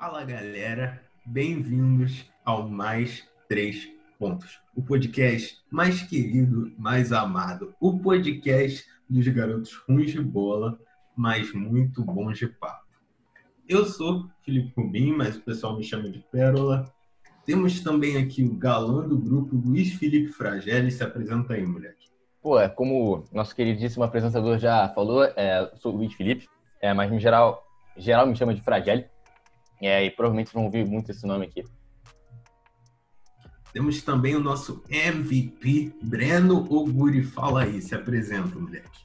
Fala galera, bem-vindos ao Mais Três Pontos, o podcast mais querido, mais amado, o podcast dos garotos ruins de bola, mas muito bons de papo. Eu sou Felipe Rubim, mas o pessoal me chama de Pérola. Temos também aqui o galã do grupo, Luiz Felipe Fragelli. Se apresenta aí, moleque. Pô, é como nosso queridíssimo apresentador já falou, é, sou o Luiz Felipe, é, mas em geral, geral me chama de Fragelli. É, e provavelmente vão ouvir muito esse nome aqui. Temos também o nosso MVP, Breno Oguri. Fala aí, se apresenta, moleque.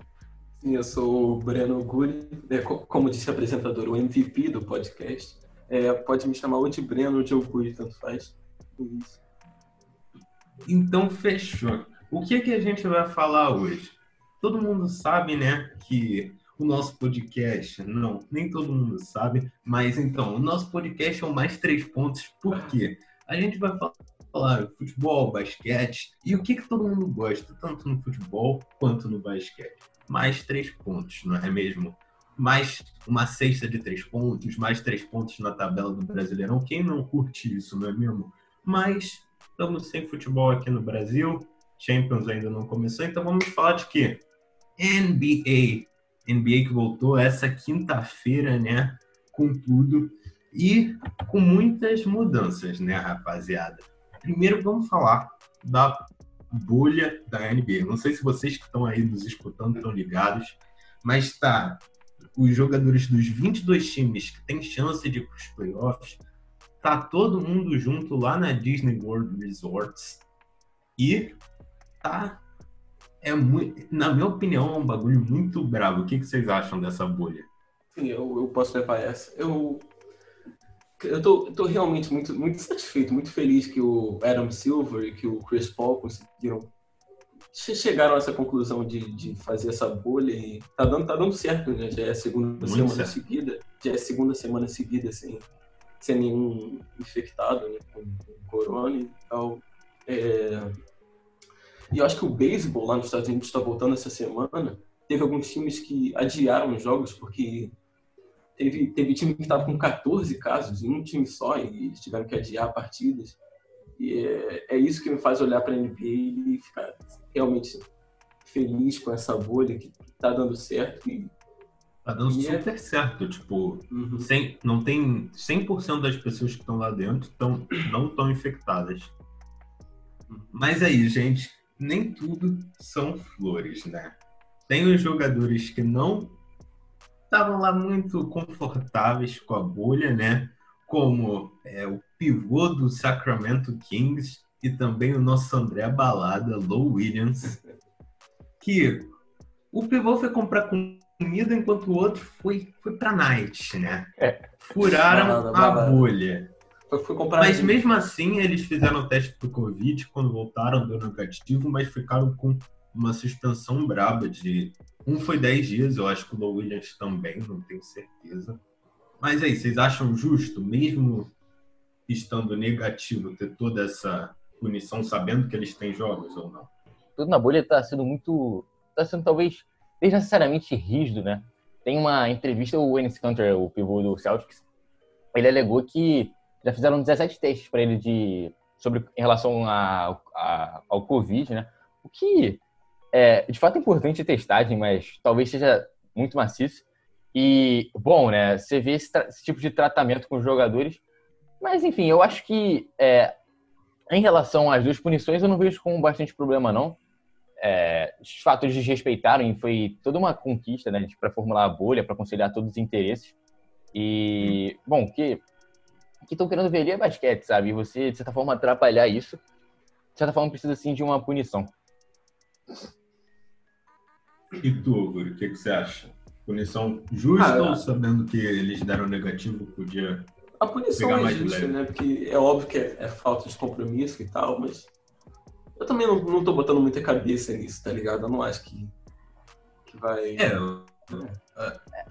Sim, eu sou o Breno Oguri, é, como disse o apresentador, o MVP do podcast. É, pode me chamar ou de Breno ou de Oguri, tanto faz. Isso. Então, fechou. O que, que a gente vai falar hoje? Todo mundo sabe, né, que o nosso podcast, não, nem todo mundo sabe, mas então, o nosso podcast é o Mais Três Pontos, por quê? A gente vai falar futebol, basquete e o que, que todo mundo gosta, tanto no futebol quanto no basquete. Mais três pontos, não é mesmo? Mais uma cesta de três pontos, mais três pontos na tabela do Brasileirão. Quem não curte isso, não é mesmo? Mas estamos sem futebol aqui no Brasil, Champions ainda não começou, então vamos falar de quê? NBA. NBA que voltou essa quinta-feira, né? Com tudo e com muitas mudanças, né, rapaziada? Primeiro vamos falar da bolha da NBA. Não sei se vocês que estão aí nos escutando estão ligados, mas tá os jogadores dos 22 times que têm chance de ir para os playoffs, tá todo mundo junto lá na Disney World Resorts e tá é muito, na minha opinião, é um bagulho muito bravo. O que, que vocês acham dessa bolha? Sim, eu, eu posso levar essa. Eu, eu tô, tô realmente muito, muito satisfeito, muito feliz que o Adam Silver e que o Chris Paul conseguiram chegaram a essa conclusão de, de fazer essa bolha e tá dando, tá dando certo, né? Já é a segunda muito semana certo. seguida, já é a segunda semana seguida sem, sem nenhum infectado né, com, com corona. Então, é, e eu acho que o beisebol lá nos Estados Unidos está voltando essa semana. Teve alguns times que adiaram os jogos porque teve, teve time que estava com 14 casos em um time só e eles tiveram que adiar partidas. E é, é isso que me faz olhar para a NBA e ficar realmente feliz com essa bolha que está dando certo. E, tá dando é super é... certo. Tipo, uhum. 100, não tem 100% das pessoas que estão lá dentro tão, não estão infectadas. Uhum. Mas aí, gente, nem tudo são flores, né? Tem os jogadores que não estavam lá muito confortáveis com a bolha, né? Como é, o pivô do Sacramento Kings e também o nosso André Balada, Low Williams, que o pivô foi comprar comida enquanto o outro foi, foi pra night, né? É. Furaram balada, balada. A bolha. Mas mesmo assim, eles fizeram o teste pro Covid, quando voltaram deu negativo, mas ficaram com uma suspensão braba de. Um foi 10 dias, eu acho que o Low Williams também, não tenho certeza. Mas aí, vocês acham justo, mesmo estando negativo, ter toda essa punição, sabendo que eles têm jogos ou não? Tudo na bolha está sendo muito. está sendo talvez desnecessariamente rígido, né? Tem uma entrevista, o Enes Kanter, o pivô do Celtics, ele alegou que já fizeram 17 testes para ele de sobre em relação a, a, ao Covid, né? O que é de fato é importante a testagem, mas talvez seja muito maciço. E bom, né? Você vê esse, esse tipo de tratamento com os jogadores, mas enfim, eu acho que é, em relação às duas punições, eu não vejo como bastante problema não. É, de fato, eles desrespeitaram e foi toda uma conquista, né, para formular a bolha, para conciliar todos os interesses. E, bom, que que estão querendo ver ali é basquete, sabe? E você, de certa forma, atrapalhar isso, de certa forma, precisa, sim, de uma punição. E tu, Guri, o que, que, você acha? Punição justa ah, ou sabendo que eles deram negativo, podia A punição é justa, leve? né? Porque é óbvio que é, é, falta de compromisso e tal, mas eu também não, não tô botando muita cabeça nisso, tá ligado? Eu não acho que, que vai... É,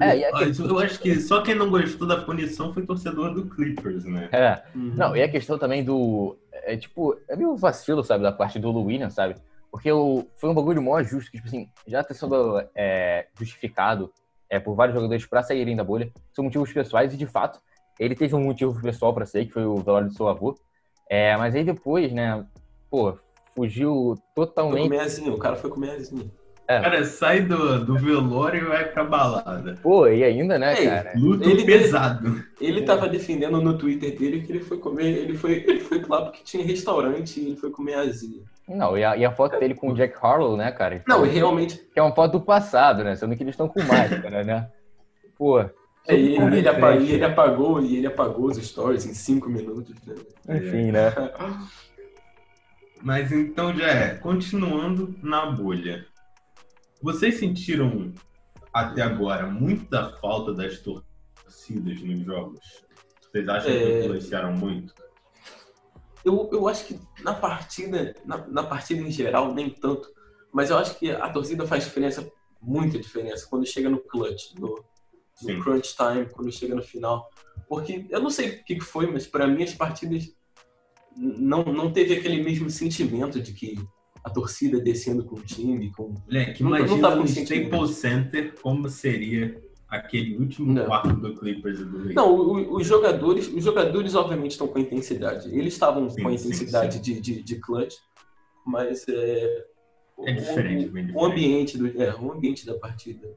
é, é eu acho que só quem não gostou da punição foi torcedor do Clippers, né? É. Uhum. Não, e a questão também do. É tipo, é meio vacilo, sabe, da parte do Williams, sabe? Porque o, foi um bagulho mó justo, que, tipo assim, já está sendo é, justificado é, por vários jogadores para saírem da bolha. São motivos pessoais e, de fato, ele teve um motivo pessoal para ser, que foi o velório do seu avô. É, mas aí depois, né, pô, fugiu Foi totalmente. comer asinha, o cara foi comer asinha. Cara, sai do, do velório e vai pra balada. Pô, e ainda, né, Ei, cara? Luto Ele- pesado. Ele tava defendendo no Twitter dele que ele foi comer, ele foi, ele foi lá porque tinha restaurante e ele foi comer asinha. Não, e a, e a foto dele com o Jack Harlow, né, cara? Não, e realmente, Que é uma foto do passado, né? Sendo que eles estão com máscara, né? Pô, é, ele, Super ele, apa- convincente. ele apagou e ele apagou os stories em cinco minutos. Né? enfim, né? Mas então já é, continuando na bolha. Vocês sentiram até agora muita falta das torcidas nos jogos? Vocês acham que É. influenciaram muito? Eu, eu acho que na partida, na, na partida em geral, nem tanto. Mas eu acho que a torcida faz diferença, muita diferença, quando chega no clutch, no, no crunch time, quando chega no final. Porque eu não sei o que que foi, mas para mim as partidas não, não teve aquele mesmo sentimento de que a torcida descendo com o time, com Moleque, Não- não imagina no com sentido. Staples Center como seria aquele último Não. quarto do Clippers e do Lakers. Não, o- o- os jogadores, os jogadores obviamente estão com intensidade. Eles estavam Sim, com a sim, intensidade sim. De, de, de clutch, mas é, É diferente, o, bem o ambiente do, é, o ambiente da partida,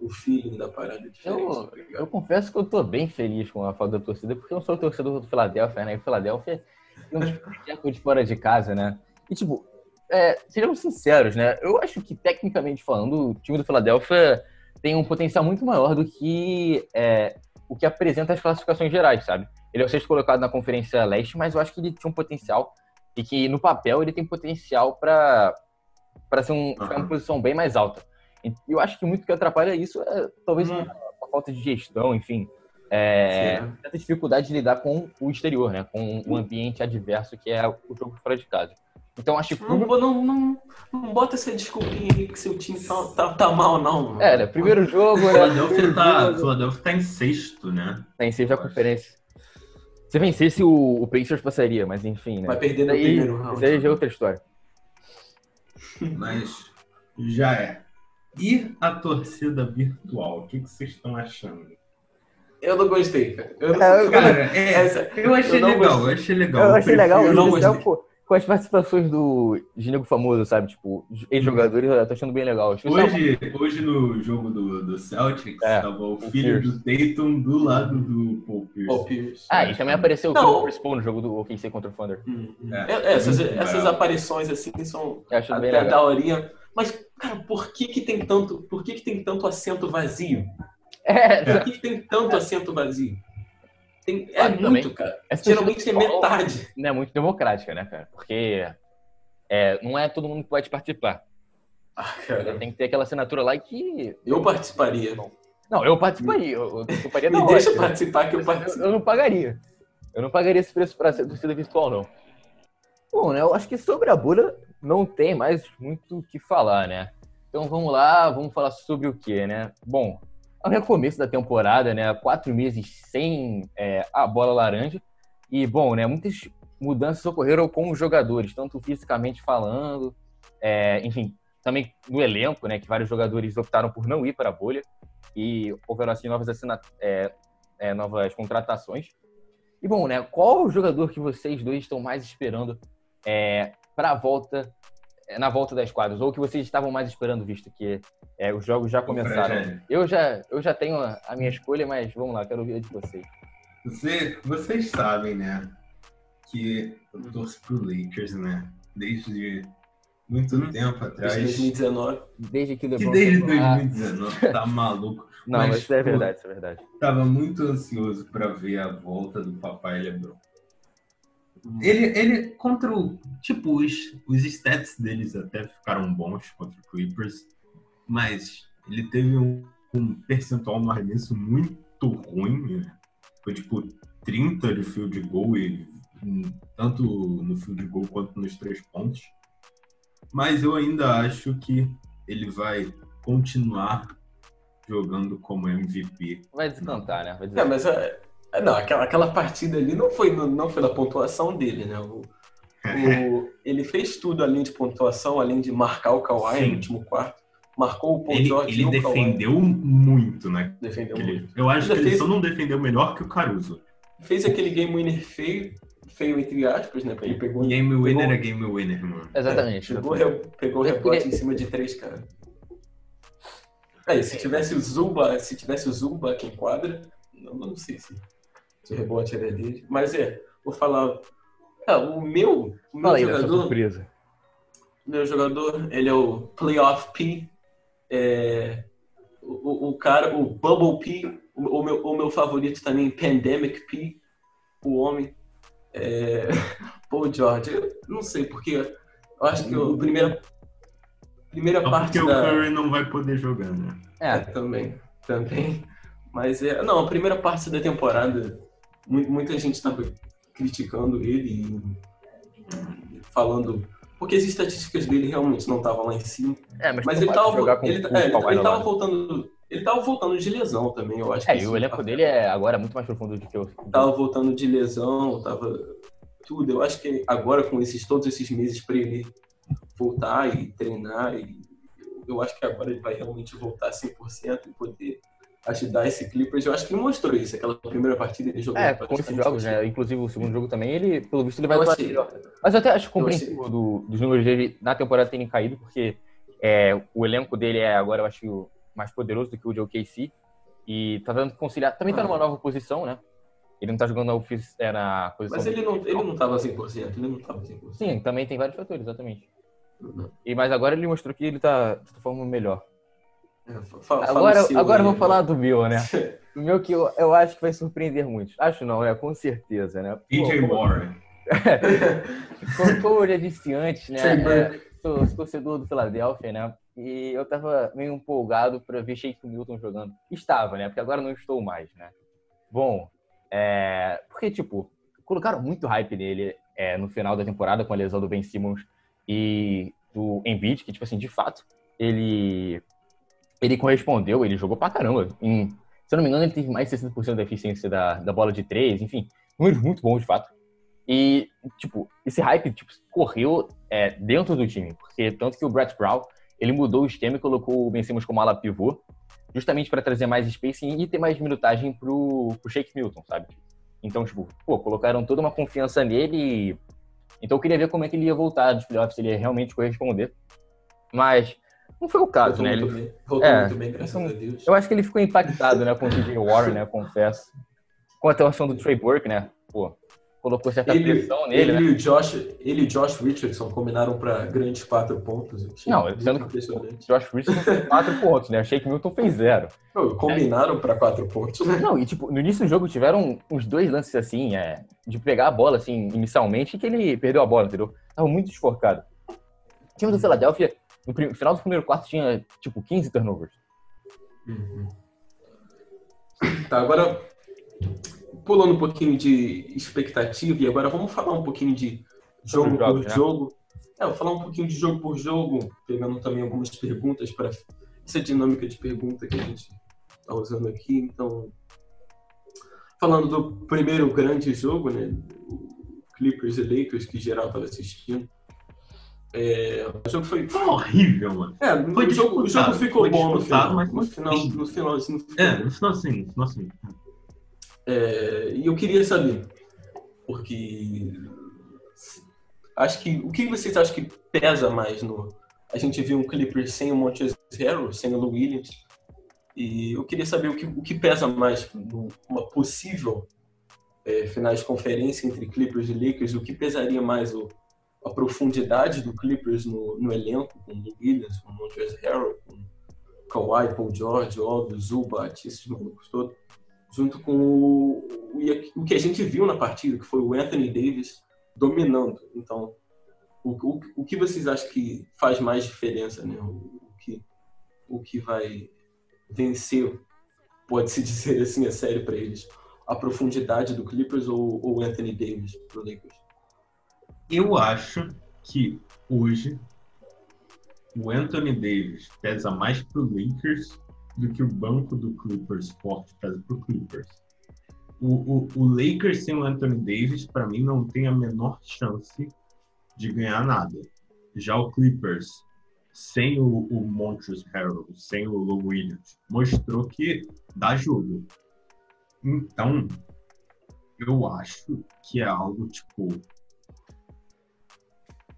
o feeling da parada é diferente. Eu- tá Eu confesso que eu tô bem feliz com a falta da torcida, porque eu sou torcedor do Philadelphia, né? E o Philadelphia tem um espetáculo de fora de casa, né? E, tipo, é, sejamos sinceros, né? Eu acho que, tecnicamente falando, o time do Philadelphia tem um potencial muito maior do que é, o que apresenta as classificações gerais, sabe? Ele é o sexto colocado na Conferência Leste, mas eu acho que ele tinha um potencial e que, no papel, ele tem potencial para ser um, ficar Aham. uma posição bem mais alta. E eu acho que muito que atrapalha isso é talvez Hum. a falta de gestão, enfim, é, Sim, né? dificuldade de lidar com o exterior, né? Com o ambiente adverso que é o jogo fora de casa. Então acho que Não, não, não, não bota essa desculpinha aí que seu time tá, tá, tá mal, não. mano. é, né? primeiro jogo, né? Philadelphia Primeiro tá, Philadelphia tá em sexto, né? Tá em seis da conferência. Se vencesse, o, o Pacers passaria, mas enfim, né? Vai perder no Daí, primeiro round. isso aí já é outra história. Mas já é. E a torcida virtual? O que, que vocês estão achando? Eu não gostei, cara. Eu, É, eu- Cara, é, Essa- eu achei eu não legal, gostei. eu achei legal. Eu achei legal, eu não gostei. Com as participações do Ginego Famoso, sabe? Tipo, ex-jogadores, eu tô achando bem legal. Especial- Hoje, hoje no jogo do, do Celtics, É, tava o o filho Pierce. do Tatum do lado do Paul Pierce. Paul Pierce. Ah, e também apareceu o Não. Chris Paul no jogo do OKC contra o Thunder. Hum, hum. É, É, essas, muito essas legal. aparições assim são até legal. daorinha. Mas, cara, por que que tem tanto, por que que tem tanto assento vazio? É, Por que que tem tanto assento vazio? Tem- é Ah, muito, também. cara. essa Geralmente é metade. Não é muito democrática, né, cara? Porque é, não é todo mundo que pode participar. Ah, Tem que ter aquela assinatura lá que. eu participaria. Não, eu participaria. Eu, eu participaria Me deixa hora. participar que eu Eu, participo. eu não pagaria. Eu não pagaria esse preço pra ser torcida virtual, não. Bom, né? Eu acho que sobre a bolha não tem mais muito o que falar, né? Então vamos lá, vamos falar sobre o que, né? Bom, ao recomeço da temporada, né? Quatro meses sem é, a bola laranja. E, bom, né? Muitas mudanças ocorreram com os jogadores, tanto fisicamente falando, é, enfim, também no elenco, né? Que vários jogadores optaram por não ir para a bolha. E houveram, assim, novas, assina é, é, novas contratações. E, bom, né? Qual o jogador que vocês dois estão mais esperando é, para a volta, é, na volta das quadras? Ou que vocês estavam mais esperando, visto que é, os jogos já começaram? Eu já, eu já tenho a, a minha escolha, mas vamos lá, quero ouvir a de vocês. Você, vocês sabem, né? Que eu torço pro Lakers, né? Desde muito Hum. tempo Desde atrás. 2019. Desde que Que desde Ah, 2019, tá maluco. Não, Mas, mas isso é pô, verdade, isso é verdade. Tava muito ansioso pra ver a volta do papai LeBron. Ele, ele contra o. Tipo, os, os stats deles até ficaram bons contra o Clippers, mas ele teve um, um percentual no arremesso muito ruim. né? Foi tipo 30 de field goal, e, tanto no field goal quanto nos três pontos. Mas eu ainda acho que ele vai continuar jogando como MVP. Vai descantar, né? Vai. É, mas é, é, não, aquela, aquela partida ali não foi, não foi da pontuação dele, né? O, o- ele fez tudo além de pontuação, além de marcar o Kawhi Sim. no último quarto. Marcou o Paul Ele, George ele o Kawhi. defendeu muito, né? Defendeu Ele- muito. eu acho que Ainda ele fez- só não defendeu melhor que o Caruso. fez aquele game winner feio, feio entre aspas, né? Ele pegou. Game winner pegou, é game winner, mano. Exatamente. Pegou, re- pegou Eu rebote queria- em cima de três, cara. Aí, se tivesse o Zuba, se tivesse o Zuba aqui em quadra, não, não sei se, se o rebote era dele. Mas é, vou falar. Ah, o meu, o meu Fala jogador. surpresa. Meu jogador, ele é o Playoff P. É, o, o- o cara, o Bubble P. O, o meu, o meu favorito também, Pandemic P. O homem. É, Paul George. Eu não sei, porque eu acho que a primeira, primeira Só parte porque o da. Curry não vai poder jogar, né? É, É, também. Também. Mas é. Não, a primeira parte da temporada, muita gente estava criticando ele e falando. Porque as estatísticas dele realmente não estavam lá em cima. é mas, Mas ele não pode tava, jogar com ele, com é, ele, ele voltando. Ele tava voltando de lesão também, eu acho. É, e o elenco tava- dele é agora muito mais profundo do que o. Tava voltando de lesão, tava tudo. Eu acho que agora com esses todos esses meses para ele voltar e treinar, e eu acho que agora ele vai realmente voltar 100% e poder ajudar esse Clippers. Eu acho que mostrou isso, aquela primeira partida ele jogou. É, com esses jogos, né? Inclusive o segundo jogo também, ele, pelo visto, ele vai Eu achei. Mas eu até acho compreensível do- dos números dele na temporada terem caído, porque é, o elenco dele é agora, eu acho, mais poderoso do que o de OKC. E tá dando que conciliar. Também tá numa nova posição, né? Ele não tá jogando na, é, na posição. mas ele não, ele não tava 100%, ele não tava 100%. Sim, também tem vários fatores, exatamente. Não. E, mas agora ele mostrou que ele tá de forma melhor. Fa- fala Agora, seu agora eu aí, vou falar do meu, né? O meu que eu, eu acho que vai surpreender muitos. Acho não, é com certeza, né? PJ Warren. Como, como eu já disse antes, né? É, sou, sou torcedor do Philadelphia, né? E eu tava meio empolgado pra ver Shake Milton jogando. Estava, né? Porque agora não estou mais, né? Bom, é... porque, tipo, colocaram muito hype nele é, no final da temporada com a lesão do Ben Simmons e do Embiid, que, tipo assim, de fato, ele ele correspondeu, ele jogou pra caramba. Em, se eu não me engano, ele teve mais de 60% da eficiência da, da bola de três, enfim, números muito bons, de fato. E, tipo, esse hype tipo, correu é, dentro do time, porque tanto que o Brett Brown, ele mudou o esquema e colocou o Ben Simmons como ala pivô, justamente para trazer mais spacing e ter mais minutagem pro, pro Shake Milton, sabe? Então, tipo, pô, colocaram toda uma confiança nele e... Então eu queria ver como é que ele ia voltar dos playoffs, se ele ia realmente corresponder. Mas não foi o caso, Voltou né? muito Ele, bem, voltou É, muito bem, graças então, a Deus. eu acho que ele ficou impactado, né, com o TJ Warren, né, confesso. Com a atuação do Trey Burke, né, pô, colocou certa Ele, pressão nele, ele, né. e o Josh, ele e Josh Richardson combinaram para grandes quatro pontos. Achei Não, sendo que-. Josh Richardson fez quatro pontos, né, Shake Milton fez zero. Não, combinaram para quatro pontos. Não, e tipo, no início do jogo tiveram uns dois lances assim, é, de pegar a bola, assim, inicialmente, que ele perdeu a bola, entendeu? Tava muito desfocado. O time do Philadelphia, no final do primeiro quarto, tinha, tipo, 15 turnovers. Uhum. Tá, agora pulando um pouquinho de expectativa e agora vamos falar um pouquinho de jogo jogos, por né? jogo. É, vou falar um pouquinho de jogo por jogo, pegando também algumas perguntas para essa dinâmica de pergunta que a gente está usando aqui. Então, falando do primeiro grande jogo, né, o Clippers e Lakers que geral estava assistindo. É, o jogo foi Foi horrível, mano. é, Foi o, jogo, o jogo ficou bom no final. mas No foi final, feio. no ficou É, no final sim, no final sim. É, e eu queria saber, porque acho que o que vocês acham que pesa mais no? A gente viu um Clippers sem o Montrezl Harrell, sem o Lou Williams, e eu queria saber o que, o que pesa mais numa possível é, finais de conferência entre Clippers e Lakers, o que pesaria mais o, a profundidade do Clippers no, no elenco, com o Williams, com o Montrezl Harrell, com Kawhi, Paul George, óbvio, Zubat, esses malucos todos junto com o, o, o que a gente viu na partida, que foi o Anthony Davis dominando. Então, o, o, o que vocês acham que faz mais diferença, né? O, o que, o que vai vencer, pode-se dizer assim, a série para eles? A profundidade do Clippers ou o Anthony Davis pro Lakers? Eu acho que hoje o Anthony Davis pesa mais pro Lakers do que o banco do Clippers forte pesa pro Clippers. O, o, o Lakers sem o Anthony Davis, para mim, não tem a menor chance de ganhar nada. Já o Clippers, sem o, o Montrezl Harrell, sem o Lou Williams, mostrou que dá jogo. Então, eu acho que é algo tipo.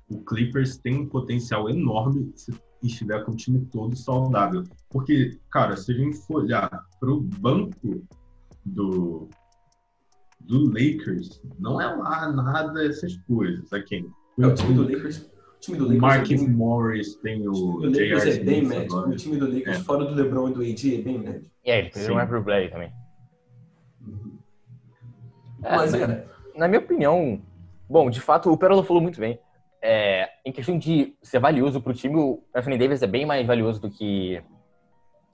O Clippers tem um potencial enorme se estiver com o time todo saudável. Porque, cara, se a gente for olhar para o banco do, do Lakers, não é lá nada essas coisas. Aqui. É, o time do Lakers. O time do Lakers Mark é bem, Morris tem o. o time do Lakers é bem médio. O time do Lakers, É. fora do LeBron e do AD, é bem médio. E aí, ele perdeu Sim. um também. É, Mas na, é, na minha opinião, bom, de fato, o Pérola falou muito bem. É, em questão de ser valioso pro time, o Anthony Davis é bem mais valioso do que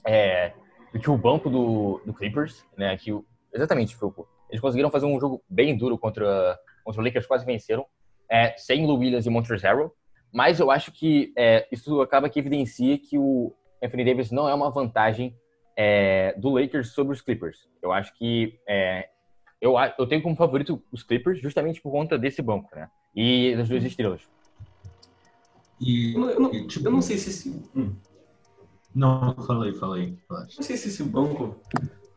é, do que o banco do, do Clippers, né? Que o, exatamente, Fulco. Eles conseguiram fazer um jogo bem duro contra, contra o Lakers, quase venceram, é, sem Lou Williams e Montrezl. Mas eu acho que é, isso acaba que evidencia que o Anthony Davis não é uma vantagem é, do Lakers sobre os Clippers. Eu acho que é, eu, eu tenho como favorito os Clippers justamente por conta desse banco, né? E das duas estrelas. E, eu, não, eu não- e, tipo, eu não sei se esse, hum, Não, falei, falei. não sei se esse banco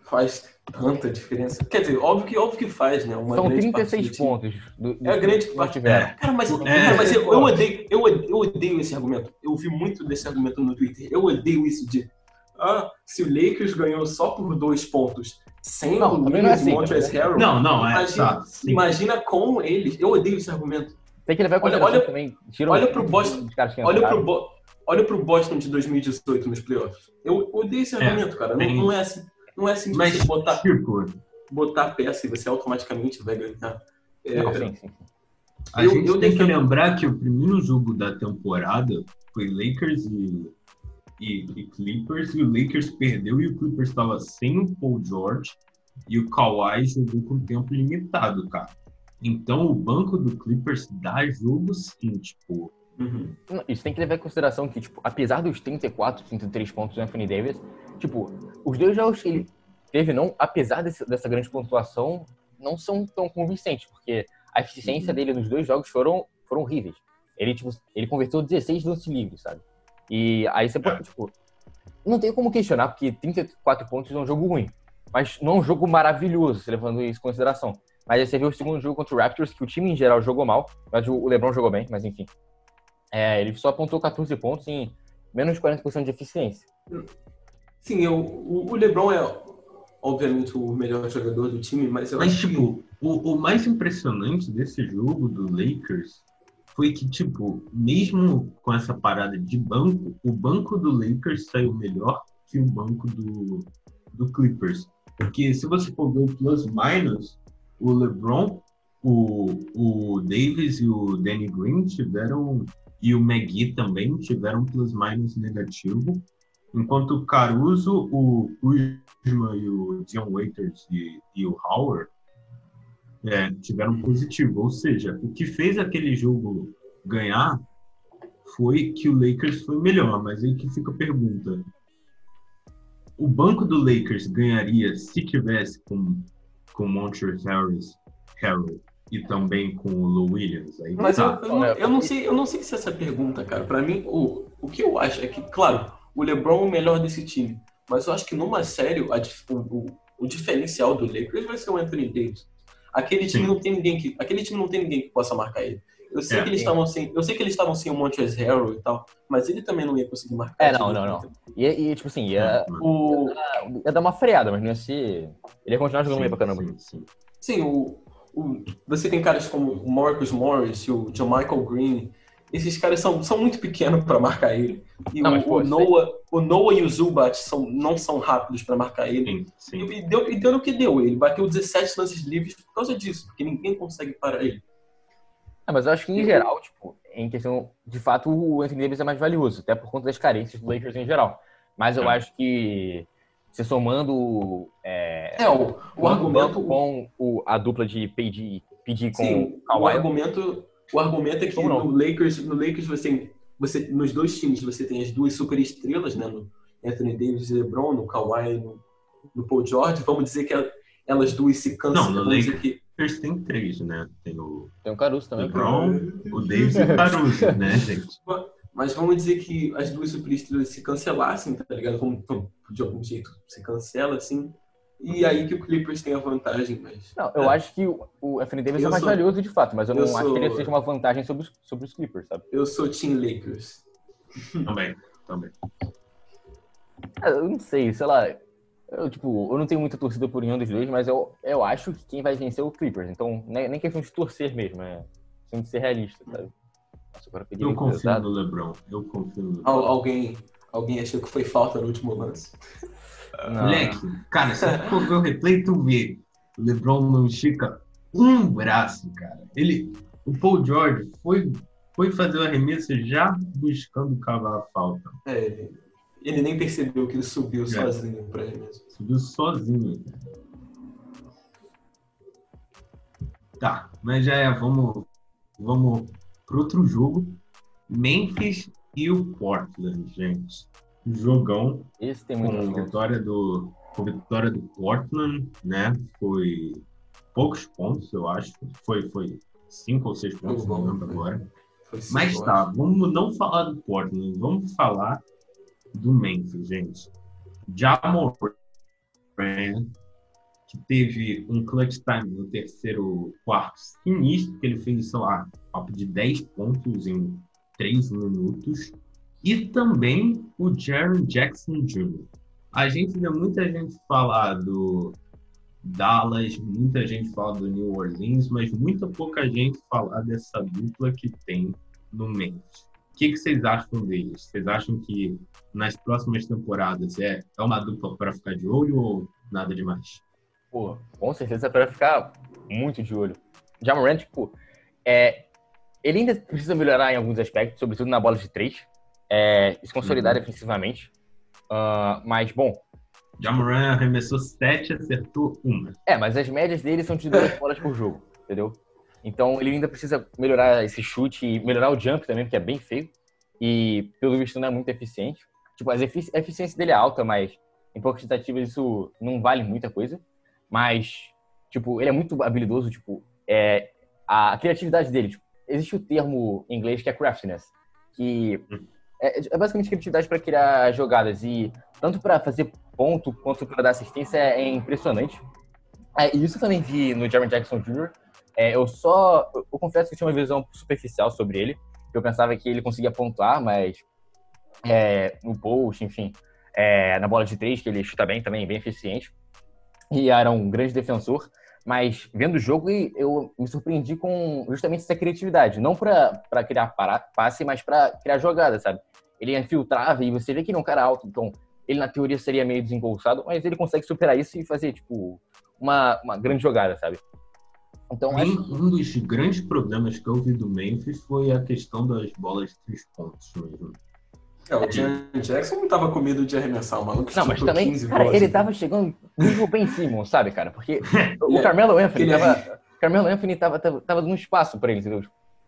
faz tanta diferença. Quer dizer, óbvio que, óbvio que faz, né? Uma São grande parte 36 do time. pontos. Do, do, É a grande parte. tiveram. Cara, mas, É. cara, mas eu, eu odeio, eu, odeio, eu odeio esse argumento. Eu ouvi muito desse argumento no Twitter. Eu odeio isso de ah, se o Lakers ganhou só por dois pontos sem Não, o não é e assim, Montrezl também Harrell, Não, não, é. Imagina- Tá, imagina com eles. Eu odeio esse argumento. Tem que levar em Olha- consideração olha- também. Tira olha os- pro Boston- Olha pro, Bo- olha pro Boston de 2018 nos playoffs. Eu odeio esse É, argumento, cara. Não, não é assim. Não é assim de Mas, você botar, tipo, botar a peça e você automaticamente vai ganhar. É, Não, sim, sim. sim. a Eu- gente eu tem que lembrar que o primeiro jogo da temporada foi Lakers e, e, e Clippers, e o Lakers perdeu e o Clippers estava sem o Paul George e o Kawhi jogou com tempo limitado, cara. Então o banco do Clippers dá jogo sim, tipo. uhum. Isso tem que levar em consideração que, tipo, apesar dos 34, 33 pontos do Anthony Davis, tipo, os dois jogos que ele teve, não, apesar desse- dessa grande pontuação, não são tão convincentes, porque a eficiência Uhum. dele nos dois jogos foram, foram horríveis. Ele, tipo, ele converteu 16 lances livres, sabe? E aí você pode, É. tipo, não tem como questionar, porque 34 pontos é um jogo ruim. Mas não é um jogo maravilhoso, se levando isso em consideração. Mas aí você viu o segundo jogo contra o Raptors, que o time em geral jogou mal, mas o LeBron jogou bem, mas enfim. É, ele só apontou 14 pontos em menos de 40% de eficiência. Sim, eu, o, LeBron é obviamente o melhor jogador do time, mas eu Mas, acho que- tipo, o, o mais impressionante desse jogo do Lakers foi que, tipo, mesmo com essa parada de banco, o banco do Lakers saiu melhor que o banco do, do Clippers. Porque se você for ver o plus-minus, o LeBron, o, o Davis e o Danny Green tiveram, e o McGee também tiveram plus-minus negativo, enquanto o Caruso, o Kuzma e o Dion Waiters e, e o Howard é, tiveram positivo. Ou seja, o que fez aquele jogo ganhar foi que o Lakers foi melhor. Mas aí que fica a pergunta: o banco do Lakers ganharia se tivesse com com Montrezl Harris, Harrell e também com o Lou Williams? Aí Mas eu, tá. eu, não, eu não sei, eu não sei se essa pergunta, cara. Pra mim, o, o que eu acho é que, claro, o LeBron é o melhor desse time, mas eu acho que numa série a o, o diferencial do Lakers vai ser o Anthony Davis. Aquele time Sim. não tem ninguém que, aquele time não tem ninguém que possa marcar ele. Eu sei É. que eles estavam sem, eu sei que eles estavam sem o Montrezl Harrell e tal, mas ele também não ia conseguir marcar. É, não, não, não. E, e, tipo assim, ia, O, ia dar uma freada, mas não ia ser. Ele ia continuar jogando bem pra caramba. Sim, sim. Sim, o, o- você tem caras como o Marcus Morris, o John Michael Green. Esses caras são, são muito pequenos para marcar ele. E Não, o, mas, pô, o Noah, o Noah e o Zubat são, não são rápidos para marcar ele. Sim, E, sim. e deu, e deu no que deu. Ele bateu 17 lances livres por causa disso, porque ninguém consegue parar ele. Ah, mas eu acho que em geral, tipo, em questão, de fato, o Anthony Davis é mais valioso, até por conta das carências do Lakers em geral. Mas eu É. acho que se somando é, É, o, o argumento. com o, a dupla de PG, PG com Sim, o o argumento, o argumento é que no Lakers, no Lakers você, tem- você, nos dois times você tem as duas superestrelas, né? No Anthony Davis e LeBron, no Kawhi, no, no Paul George. Vamos dizer que el- elas duas se cansam. Não, no Lakers- que Lakers tem três, né? Tem o tem o Caruso também. LeBron, o Davis e o Caruso, né, gente? Mas vamos dizer que as duas superestrelas se cancelassem, tá ligado? Como, de algum jeito se cancela, assim. E aí que o Clippers tem a vantagem, mas. Não, eu é. acho que o, o Anthony Davis é Eu mais sou- valioso de fato, mas eu não eu acho sou- que ele seja uma vantagem sobre os, sobre os Clippers, sabe? Eu sou Team Lakers. Também, também. Ah, Eu não sei, sei lá. Eu, tipo, eu não tenho muita torcida por nenhum dos dois, mas eu, eu acho que quem vai vencer é o Clippers. Então, nem, nem questão de torcer mesmo, é questão de ser realista, sabe? Nossa, agora eu confio pesado. no LeBron. Eu confio no LeBron. Al- alguém, alguém achou que foi falta no último lance. Não, Moleque, cara, se tu for ver o replay, tu vê. O LeBron não estica um braço, cara. Ele, o Paul George foi, foi fazer o arremesso já buscando cavar a falta. É, ele, nem percebeu que ele subiu É. sozinho pra ele mesmo. Subiu sozinho. Tá, mas já é, vamos, vamos pro outro jogo. Memphis e o Portland, gente. Jogão Esse tem com muito assunto. vitória do com vitória do Portland, né? Foi poucos pontos, eu acho. Foi foi cinco ou seis pontos, não lembro agora. Mas tá, vamos não falar do Portland, vamos falar do Memphis, gente. Murray, que teve um clutch time no terceiro quarto sinistro, que ele fez, sei lá, papo de 10 pontos em 3 minutos. E também o Jaron Jackson Jr. A gente vê muita gente falar do Dallas, muita gente fala do New Orleans, mas muita pouca gente falar dessa dupla que tem no Memphis. O que, que vocês acham deles? Vocês acham que nas próximas temporadas é, é uma dupla para ficar de olho ou nada demais? Pô, com certeza é pra ficar muito de olho. Jamoran, tipo, é, ele ainda precisa melhorar em alguns aspectos, sobretudo na bola de três. É, se consolidar Uhum. defensivamente. Ah, mas, bom, Jamoran arremessou 7 acertou uma. é, mas as médias dele são de duas bolas por jogo, entendeu? Então ele ainda precisa melhorar esse chute e melhorar o jump também, porque é bem feio. E, pelo visto, não é muito eficiente. Tipo, as efici- a eficiência dele é alta, mas em poucas tentativas isso não vale muita coisa. Mas, tipo, ele é muito habilidoso, tipo, é, a criatividade dele. Tipo, existe o termo em inglês que é craftiness, que é, é basicamente criatividade para criar jogadas. E tanto para fazer ponto quanto para dar assistência é, impressionante. É, e isso eu também vi no Jaron Jackson Jr. É, eu só. Eu, confesso que tinha uma visão superficial sobre ele. Eu pensava que ele conseguia pontuar, mas é, no post, enfim, é, na bola de três, que ele chuta bem também, bem eficiente. E era um grande defensor. Mas vendo o jogo, eu me surpreendi com justamente essa criatividade. Não para criar passe, mas para criar jogada, sabe? Ele infiltrava e você vê que ele é um cara alto, então ele na teoria seria meio desengolçado, mas ele consegue superar isso e fazer, tipo, uma, uma grande jogada, sabe? Então, Um, acho um dos grandes problemas que eu vi do Memphis foi a questão das bolas de três pontos mesmo. É, o Jan Jackson não tava com medo de arremessar, o maluco Não, mas também, 15 cara, bolas. ele tava chegando nível Ben Simmons, sabe, cara? Porque o é- Carmelo Anthony ele é- tava. Carmelo Anthony tava, tava, tava dando espaço pra ele, entendeu?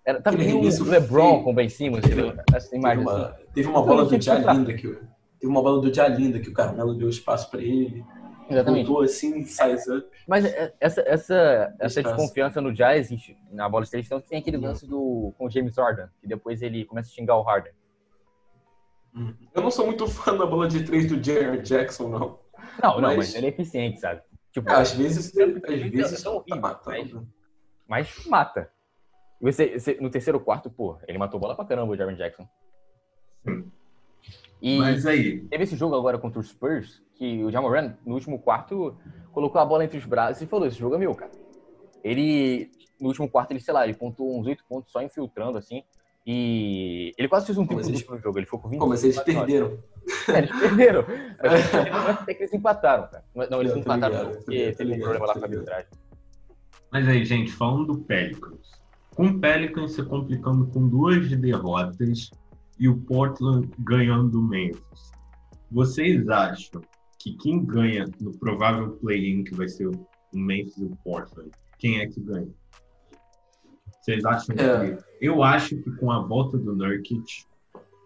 Era, tava meio um LeBron feio. com Ben Simmons, Teve- entendeu? Essa Teve imagem uma, assim. teve uma Então, bola tinha do que. Jalinda que o- teve uma bola do Jalinda que o Carmelo deu espaço pra ele. Exatamente. Voltou assim, size up. Mas é- essa, essa, essa desconfiança no Jazz, na bola de três, que tem aquele lance do, com o James Harden, que depois ele começa a xingar o Harden. Eu não sou muito fã da bola de três do Jaron Jackson, não. Não, não, Mas- mas ele é eficiente, sabe? Tipo, É, às vezes, às Eles vezes são tá horríveis, matando. mas mata. E Você, você- no terceiro quarto, pô, ele matou bola pra caramba o Jaron Jackson. Sim. E Mas aí, teve esse jogo agora contra o Spurs, que o Jamoran, no último quarto, colocou a bola entre os braços e falou, esse jogo é meu, cara. Ele, no último quarto, ele, sei lá, ele pontuou uns oito pontos só infiltrando, assim, e ele quase fez um tempo mas eles- no jogo, ele ficou com 20 Pô, mas eles quase nove. perderam. É, eles perderam. Mas até que eles empataram, cara. Não, eles não empataram ligado, porque ligado, teve um problema lá com a arbitragem. mas aí, gente, falando do Pelicans. Com o Pelicans se complicando com duas derrotas e o Portland ganhando do Memphis. Vocês acham que quem ganha no provável play-in, que vai ser o Memphis e o Portland, quem é que ganha? Vocês acham É. que... Eu acho que com a volta do Nurkic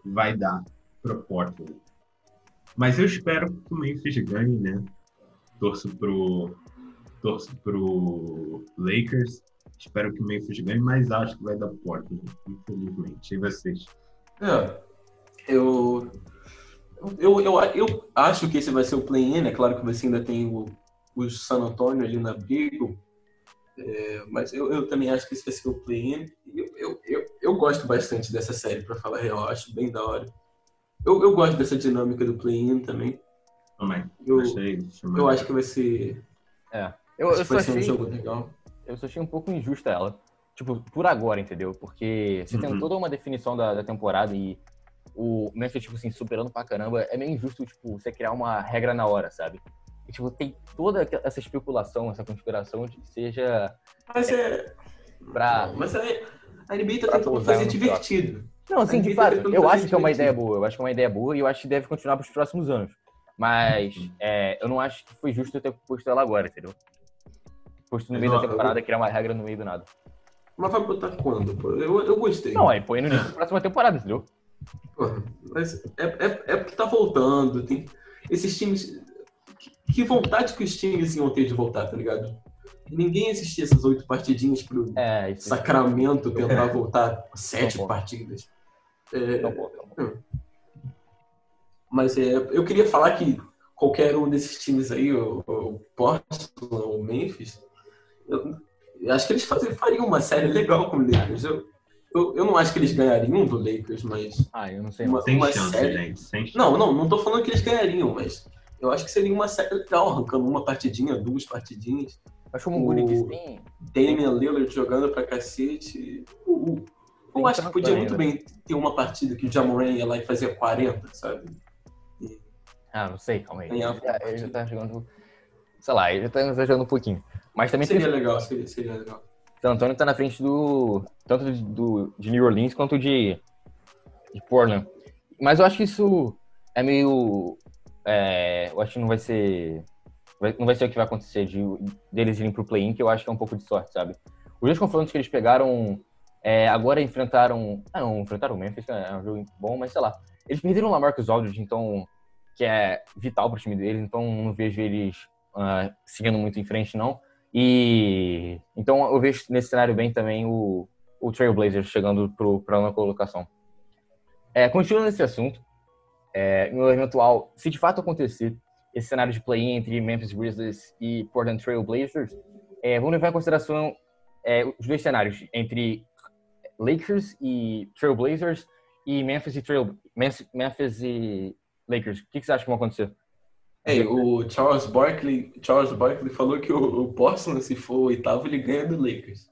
vai dar pro Portland. Mas eu espero que o Memphis ganhe, né? Torço pro, torço pro Lakers. Espero que o Memphis ganhe, mas acho que vai dar Portland, infelizmente. E vocês? É, eu, eu, eu, eu acho que esse vai ser o play-in, é claro que você ainda tem o, o San Antonio ali na briga. É, mas eu, eu também acho que esse vai ser o play-in. Eu, eu, eu, eu, gosto bastante dessa série, para falar a real. Acho bem da hora. Eu, eu gosto dessa dinâmica do play-in também. Também. Eu, Achei, eu acho que vai ser. É. Eu, eu só vai ser um achei, jogo legal. eu só achei um pouco injusta ela. Tipo, por agora, entendeu? Porque você tem Uhum. toda uma definição da, da temporada e o Memphis, tipo assim, superando pra caramba, é meio injusto, tipo, você criar uma regra na hora, sabe? E, tipo, tem toda essa especulação, essa conspiração de que seja Mas é. pra... Mas é, a NBA tá tentando fazer divertido. Não, assim, A de tá fato, eu acho que é uma divertido. ideia boa, eu acho que é uma ideia boa e eu acho que deve continuar pros próximos anos. Mas é, eu não acho que foi justo eu ter posto ela agora, entendeu? Posto no meio ó, da temporada, eu- criar uma regra no meio do nada. Mas vai botar quando? pô? Eu, eu gostei. Não, aí põe no início da próxima temporada, entendeu? Porra, mas é, é, é porque tá voltando. Tem esses times. que- Que vontade que os times iam ter de voltar, tá ligado? Ninguém assistia essas oito partidinhas pro É. Sacramento tentar voltar sete Não, pô. partidas. É, Não, pô, não. mas é, eu queria falar que qualquer um desses times aí, o, o Portland, o Memphis, eu, eu acho que eles fazer, fariam uma série legal com o Lakers. Eu, eu, eu não acho que eles ganhariam do Lakers, mas Ah, eu não sei. Uma-. Sem uma chance, série- gente. Sem chance. Não, não, não tô falando que eles ganhariam, mas eu acho que seria uma série legal, arrancando uma partidinha, duas partidinhas. Acho como o tem. Damian Lillard jogando pra cacete. Uh, uh. Eu acho que tanto podia muito bem ter uma partida que o Jamoran ia lá e fazia 40, sabe? Ah, não sei, calma aí. Ele já, ele já tá jogando. Sei lá, ele já tá exagerando um pouquinho. Mas também Seria legal, seria, seria legal. San Antônio tá na frente do. Tanto de- do, de New Orleans quanto de. de Portland. Mas eu acho que isso é meio. é, eu acho que não vai ser. não vai ser o que vai acontecer de, deles irem pro play-in, que eu acho que é um pouco de sorte, sabe? Os dois confrontos que eles pegaram. é, agora enfrentaram. Ah, não, enfrentaram o Memphis, que é um jogo bom, mas sei lá. Eles perderam o Lamarcus Aldridge, então. que é vital pro time deles, então não vejo eles ah, seguindo muito em frente, não. E então eu vejo nesse cenário bem também o, o Trailblazers chegando para uma colocação. É, continuando nesse assunto, é, no eventual, se de fato acontecer esse cenário de play-in entre Memphis Grizzlies e Portland Trailblazers, é, vamos levar em consideração é, os dois cenários entre Lakers e Trailblazers e Memphis e Trail Memphis e Lakers. O que, que você acha que vai acontecer? Ei, o Charles Barkley, Charles Barkley falou que o, o Portland, se for o oitavo, ele ganha do Lakers.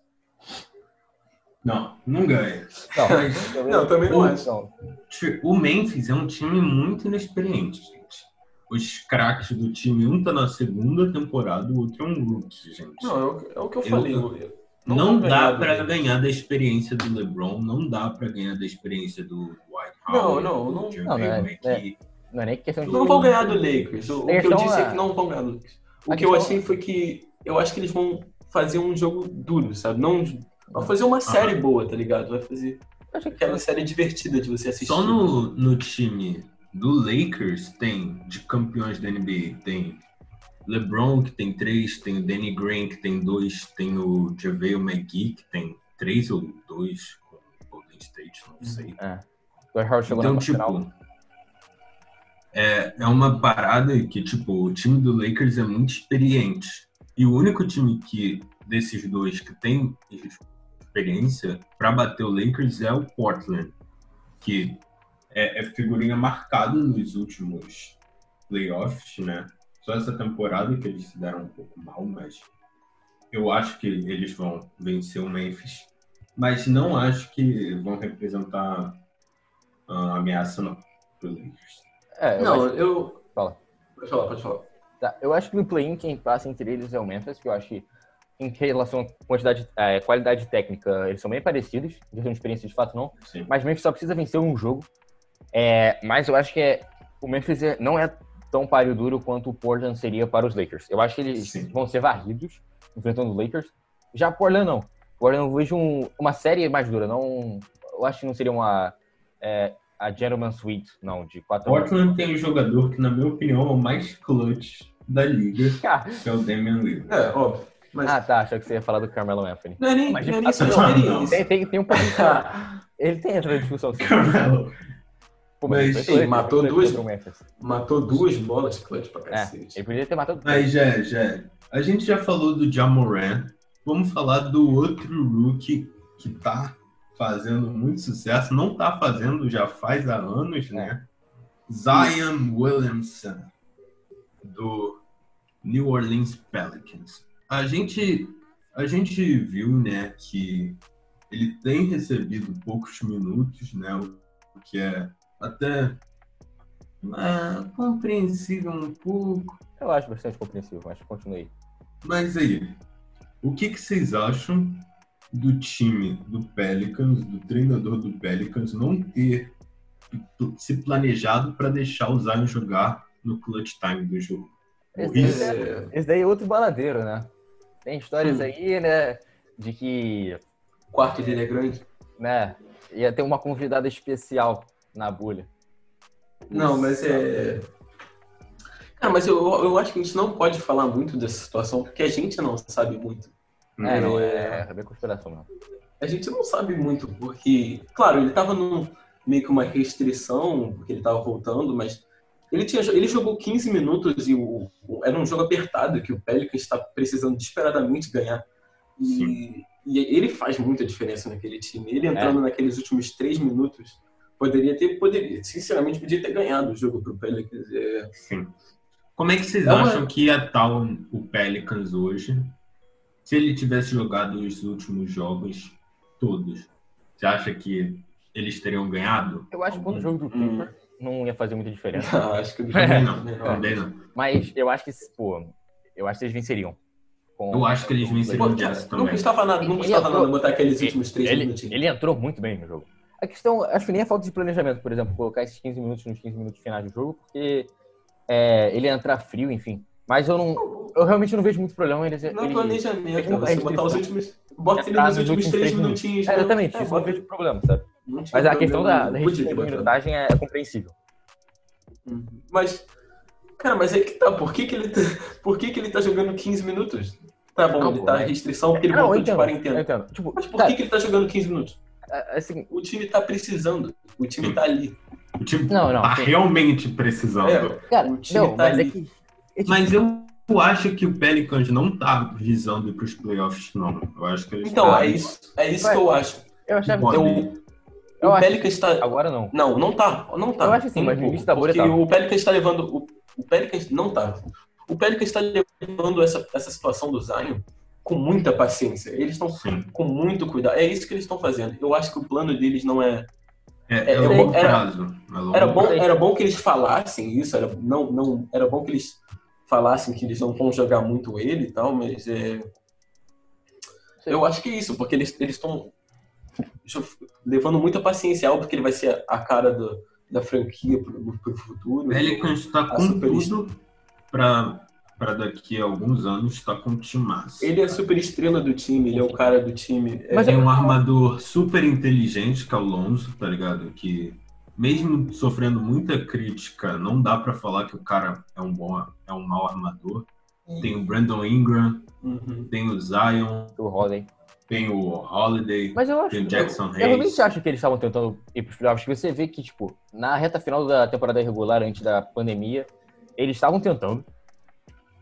Não, não ganha. Não, Não, também não acho. Não. O Memphis é um time muito inexperiente, gente. Os craques do time, um tá na segunda temporada, o outro é um rookie, gente. Não, é o, é o que eu, Eu- falei. eu- Não, vou dá Lakers. ganhar da experiência do LeBron, não dá pra ganhar da experiência do White Não, Howard, não, não- JaVale não, não é-. Não é nem questão de. Não vão ganhar do Lakers. O, que eu disse é é- que não vão ganhar do Lakers. O A que eu achei foi que eu acho que eles vão fazer um jogo duro, sabe? Não vão fazer uma série boa, tá ligado? Vai fazer aquela série divertida de você assistir. Só no, no time do Lakers tem, de campeões da NBA, tem LeBron, que tem três, tem o Danny Green, que tem dois, tem o JaVale McGee, que tem três ou dois, Golden State, não sei. É. O chegou Então, na tipo, final. É, é uma parada que, tipo, o time do Lakers é muito experiente. E o único time que, desses dois, que tem experiência pra bater o Lakers é o Portland, que é, é figurinha marcada nos últimos playoffs, né? Só essa temporada que eles se deram um pouco mal, mas eu acho que eles vão vencer o Memphis. Mas não acho que vão representar ah, ameaça, não, pro Lakers. É, eu Não, acho, eu. Fala. Pode falar, pode falar. tá, eu acho que no play-in quem passa entre eles é o Memphis, que eu acho que em relação à quantidade, é, qualidade técnica, eles são bem parecidos, em questão de experiência de fato não, Sim. mas o Memphis só precisa vencer um jogo. É, mas eu acho que é, o Memphis é- não é tão páreo duro quanto o Portland seria para os Lakers. Eu acho que eles Sim. vão ser varridos enfrentando os Lakers. Já Portland não. Portland eu vejo um- uma série mais dura, não. Eu acho que não seria uma é, a Gentleman Suite, não, de quatro Portland tem um jogador que, na minha opinião, é o mais clutch da liga, Ah, que é o Damian Lillard. É, óbvio. Mas ah, tá, achei que você ia falar do Carmelo Anthony. não é nem, mas não é nem não. experiência. Tem, tem, tem um pouquinho. Ele tem essa discussão sim. Carmelo. Pô, Mas, foi sim, matou duas-. Matou duas bolas clutch pra É, cacete. ele podia ter matado Mas já, já. A gente já falou do Jamoran. Vamos falar do outro rookie que tá fazendo muito sucesso. Não tá fazendo já faz há anos, né? Zion Williamson, do New Orleans Pelicans. A gente, a gente viu, né, que ele tem recebido poucos minutos, né? O que é até é, compreensível um pouco. Eu acho bastante compreensível, mas continue. Mas aí, o que, que vocês acham do time do Pelicans, do treinador do Pelicans, não ter se planejado para deixar o Zion jogar no clutch time do jogo? Esse, Isso. daí é- esse daí é outro baladeiro, né? Tem histórias Hum. aí, né, de que O quarto dele é grande. né, ia ter uma convidada especial na bolha. Não, mas é. Cara, mas eu, eu acho que a gente não pode falar muito dessa situação porque a gente não sabe muito. É, não, é, é bem conspiração, não. A gente não sabe muito, porque, claro, ele tava num meio que uma restrição, porque ele tava voltando, mas ele, tinha, ele jogou 15 minutos e o, o- era um jogo apertado que o Pelicans está precisando desesperadamente ganhar. E, e ele faz muita diferença naquele time. Ele entrando naqueles últimos três minutos poderia ter, poderia, sinceramente, podia ter ganhado o jogo pro Pelicans. É, Sim. Como é que vocês É uma- acham que ia estar o, o Pelicans hoje se ele tivesse jogado os últimos jogos todos? Você acha que eles teriam ganhado? Eu acho que quando o jogo do Hum. Clipper não ia fazer muita diferença. não, acho que Também não. Também não. Mas eu acho que, pô, eu acho que eles venceriam. Com- Eu acho que eles venceriam o Jazz não também. custava nada, não custava entrou- nada botar aqueles últimos três ele, minutinhos. ele entrou muito bem no jogo. A questão, acho que nem é falta de planejamento, por exemplo, colocar esses 15 minutos nos 15 minutos finais do jogo, porque é, ele ia entrar frio, enfim. Mas eu não. Eu realmente não vejo muito problema eles. Não é ele- planejamento, ele é não você é botar os últimos. Bota ele Entrar nos últimos três minutinhos. É, né? exatamente, É, isso eu não vejo problema, sabe? não Mas a questão da, da não minutagem é, é compreensível. Uhum. Mas, cara, mas aí que tá. Por que, que, ele, tá, por que, que ele tá jogando 15 minutos? Tá bom, Não, ele tá em restrição porque ele Não, eu voltou de quarentena. entendo. Tipo, Mas por cara, que, que ele tá jogando 15 minutos? é- assim, O time tá precisando. O time Sim. tá ali. O time Não, não, tá sim. realmente precisando. É, cara, o time não, tá mas é ali. que. é tipo, Mas eu acho que o Pelicans não tá visando ir pros playoffs, não. Eu acho que eles Então, tá- é isso, é isso Vai. que eu acho. eu achava. Bom, Eu, Eu o acho- Pelicans está. Agora não. Não, não tá. Não tá. Eu acho que sim, mas no pouco, início da bolha Porque tava. o Pelicans está levando. O, o Pelicans não tá. O Pelicans está levando essa, essa situação do Zion com muita paciência. Eles estão Sim. com muito cuidado. É isso que eles estão fazendo. Eu acho que o plano deles não é. É, É, é longo era- prazo. É longo Era bom, prazo. era bom que eles falassem isso. Era, não, não, era bom que eles falassem que eles não vão jogar muito ele e tal, mas é, eu acho que é isso, porque eles estão levando muita paciência. É óbvio que ele vai ser a cara do, da franquia pro, pro futuro. O Pelicans tá A com tudo pra, pra daqui a alguns anos tá com um timaço. Ele é a super estrela do time, ele é o cara do time. É, Mas Tem um armador super inteligente, que é o Lonzo, tá ligado? Que mesmo sofrendo muita crítica, não dá pra falar que o cara é um bom, é um mau armador. Tem o Brandon Ingram, uhum. tem o Zion, O Holiday. tem o Holiday, Mas eu acho. tem o Jackson Eu realmente Hayes. acho que eles estavam tentando ir pros playoffs. porque Você vê que, tipo, na reta final da temporada regular, antes da pandemia, eles estavam tentando.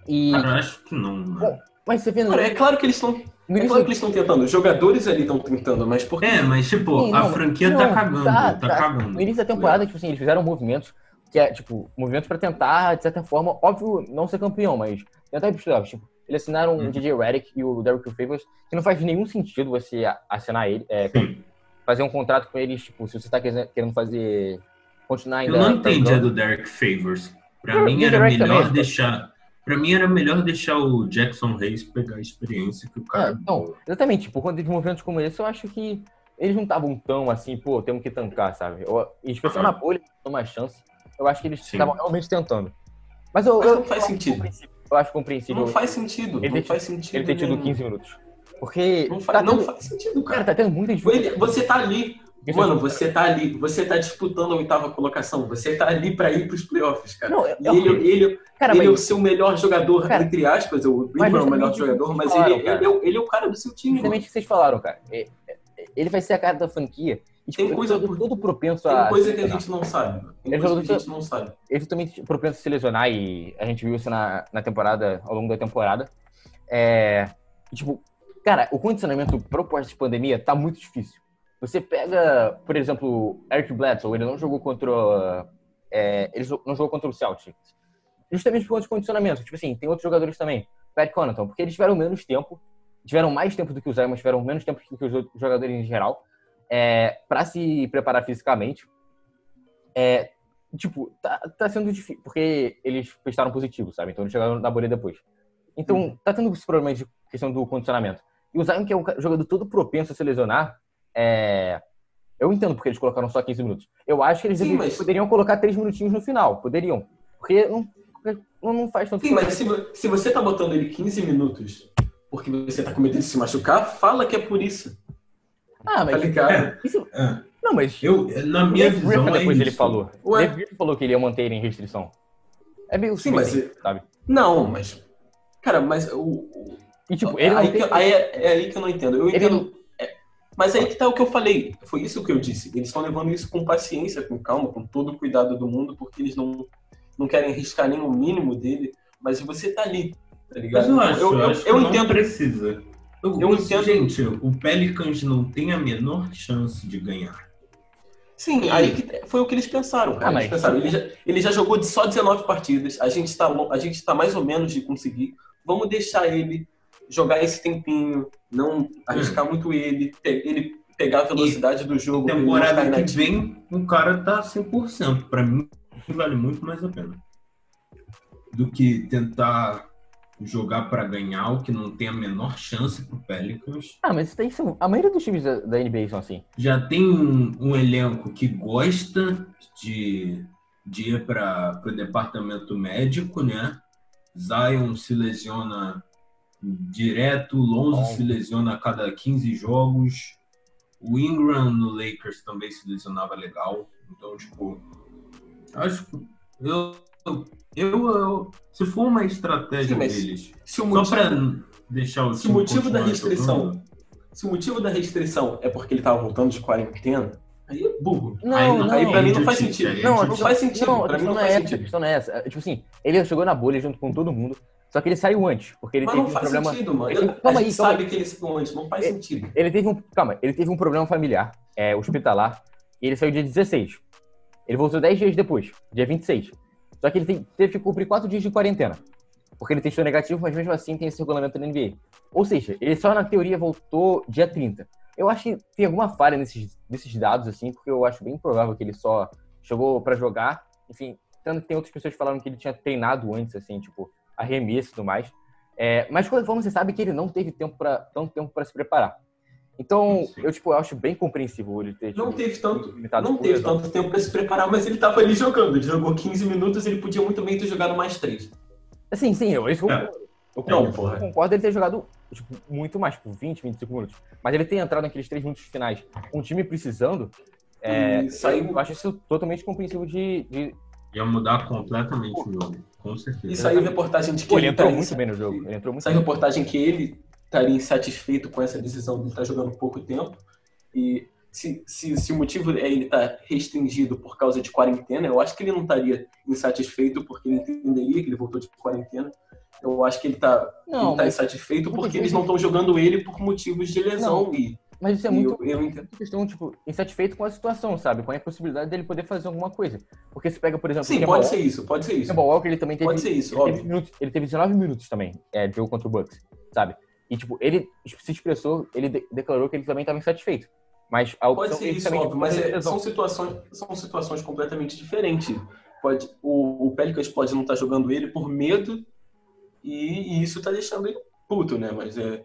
E. Cara, eu acho que não, né? Mas você vê Cara, é claro que eles estão. No É claro que eles estão tentando. Os jogadores ali estão tentando, mas por quê? É, mas tipo, Sim, a não, franquia não, tá cagando, tá, tá, tá. cagando. No início da temporada, tipo assim, eles fizeram movimentos que é, tipo, movimentos pra tentar, de certa forma, óbvio, não ser campeão, mas tentar ir pros playoffs. Tipo, eles assinaram Uhum. o DJ Redick e o Derrick Favors, que não faz nenhum sentido você a- assinar ele, é, fazer um contrato com eles, tipo, se você tá querendo fazer, continuar Eu ainda... não entendi a do Derek Favors. Pra Eu- mim era melhor também, deixar. Pra mim era melhor deixar o Jackson Hayes pegar a experiência que o É, cara. então, exatamente, por conta de movimentos como esse, eu acho que eles não estavam tão assim, pô, temos que tancar, sabe? Eu, em especial Aham. na bolha, uma chance. Eu acho que eles estavam realmente tentando. Mas eu, Mas eu, não faz eu sentido. Eu acho compreensível Não faz sentido. Ele não tem- faz sentido. ele ter tido nenhum. 15 minutos. Porque Não, tá faz, não tendo- faz sentido, cara, cara. tá tendo muita Ele- dificuldade. você tá ali. Mano, é- você tá ali. Você tá disputando a oitava colocação. Você tá ali pra ir pros playoffs, cara. Não, é, E ele, ele, cara, ele é o mas seu melhor jogador, Cara, entre aspas. O Ingram é o melhor jogador, mas ele, falaram, cara. ele, é, o- ele é o cara do seu time. mano. justamente o que vocês falaram, cara. É- é- Ele vai ser a cara da franquia. E, tipo, Tem coisa- ele é todo, todo propenso Tem a. coisa que a gente não sabe. Tem Ele coisa que a gente não sabe. Ele é totalmente propenso a se lesionar e a gente viu isso na, na temporada, ao longo da temporada. É, tipo, cara, o condicionamento pro pós-pandemia tá muito difícil. Você pega, por exemplo, Eric Bledsoe, ele não jogou contra. é, ele não jogou contra o Celtics. Justamente por conta de condicionamento. Tipo assim, tem outros jogadores também. Pat Connaughton, porque eles tiveram menos tempo, tiveram mais tempo do que os Zion, mas tiveram menos tempo do que os outros jogadores em geral, é, para se preparar fisicamente. É, tipo, tá, tá sendo difícil, porque eles testaram positivo, sabe? Então eles chegaram na bolha depois. Então, tá tendo esse problema de questão do condicionamento. E o Zion, que é um jogador todo propenso a se lesionar, é... eu entendo porque eles colocaram só 15 minutos. Eu acho que eles Sim, mas- poderiam colocar 3 minutinhos no final, poderiam. Porque não, não faz tanto Sim, mas se, se você tá botando ele 15 minutos porque você tá com medo de se machucar, fala que é por isso. Ah, Tá mas... ligado? Isso... É. Não, mas... Eu, na minha Dave visão, Griffin é depois ele isso. falou. O Ué? Dave Griffin falou que ele ia manter ele em restrição. É meio Sim, mas- sabe? Não, mas. Cara, mas o. E tipo, ele aí, tem... que- aí é, é aí que eu não entendo. Eu Ele entendo. é, mas aí que tá o que eu falei. Foi isso que eu disse. Eles estão levando isso com paciência, com calma, com todo o cuidado do mundo, porque eles não, não querem arriscar nem o mínimo dele. Mas você tá ali, tá ligado? Mas eu acho, eu, eu, eu, acho eu não entendo. precisa. Eu, Eu eu entendo- Gente, o Pelicans não tem a menor chance de ganhar. Sim, aí que foi o que eles pensaram, cara. Ah, mas- Eles pensaram, ele, já, ele já jogou de só 19 partidas, a gente, tá, lo- a gente tá mais ou menos de conseguir. Vamos deixar ele jogar esse tempinho, não arriscar Hum. muito ele, ele pegar a velocidade do jogo. Temporada que vem, o cara tá 100%. Pra mim, vale muito mais a pena. Do que tentar jogar pra ganhar o que não tem a menor chance pro Pelicans. Ah, mas são... A maioria dos times da, da NBA são assim. Já tem um, um elenco que gosta de, de ir para o departamento médico, né? Zion se lesiona direto, Lonzo se lesiona a cada 15 jogos, o Ingram no Lakers também se lesionava legal. Então, tipo, acho que eu, eu, eu- se for uma estratégia Sim, deles, Se o só motivo, para deixar o se o motivo da restrição, jogando, se o motivo da restrição é porque ele tava voltando de quarentena, aí é burro. Não, Aí não. aí pra mim não faz idiotice, sentido. aí é Não, não faz sentido. Não, pra mim questão não é faz essa. A sentido. questão não é essa. É, Tipo assim, ele chegou na bolha junto com todo mundo, só que ele saiu antes, porque ele Mas teve não um faz problema. sentido, mano. Ele- calma aí, sabe que ele saiu antes, não faz É- sentido. Ele teve um. Calma, ele teve um problema familiar, é, hospitalar, e ele saiu dia 16. Ele voltou 10 dias depois, dia 26. Só que ele teve que cumprir 4 dias de quarentena. Porque ele testou negativo, mas mesmo assim tem esse regulamento da NBA. Ou seja, ele só na teoria voltou dia 30. Eu acho que tem alguma falha nesses, nesses dados, assim, porque eu acho bem improvável que ele só chegou pra jogar. Enfim, tanto que tem outras pessoas que falaram que ele tinha treinado antes, assim, tipo, arremesso e tudo mais. É, mas forma, você sabe que ele não teve tempo pra, tanto tempo para se preparar. Então, Sim. eu, tipo, eu acho bem compreensível ele ter. Não tipo, teve tanto, não teve tanto tempo pra se preparar, mas ele tava ali jogando. Ele jogou 15 minutos, ele podia muito bem ter jogado mais 3. Sim, sim, eu, isso eu É. concordo. Eu Não, porra. eu concordo ele ter jogado tipo, muito mais, tipo, 20, 25 minutos. Mas ele ter entrado naqueles 3 minutos finais, um time precisando, é, saiu- eu acho isso totalmente compreensível de. de... ia mudar completamente o jogo, com certeza. E saiu reportagem de que Pô, ele entrou estaria muito bem no jogo. Ele entrou muito Saiu bem. reportagem que ele estaria insatisfeito com essa decisão de ele estar jogando pouco tempo. E se, se, se o motivo é ele estar restringido por causa de quarentena, eu acho que ele não estaria insatisfeito porque ele entenderia que ele voltou de quarentena. Eu acho que ele está Não, tá mas, insatisfeito porque eles não estão jogando ele por motivos de lesão. E, mas isso é muito. eu, eu entendo. questão, tipo, insatisfeito com a situação, sabe? Com a possibilidade dele poder fazer alguma coisa. Porque se pega, por exemplo, Sim, pode Walker- ser isso, pode ser isso. Kemba Walker, ele também teve. Pode ser isso, ele, teve óbvio. minutos- ele teve 19 minutos também, é, jogo contra o Bucks, sabe? E, tipo, ele se expressou, ele de- declarou que ele também estava insatisfeito. Mas a opção Pode ser dele isso, óbvio, mas é- são, situações, são situações completamente diferentes. Pode, o, o Pelicans pode não estar jogando ele por medo e, e isso tá deixando ele puto, né? Mas é,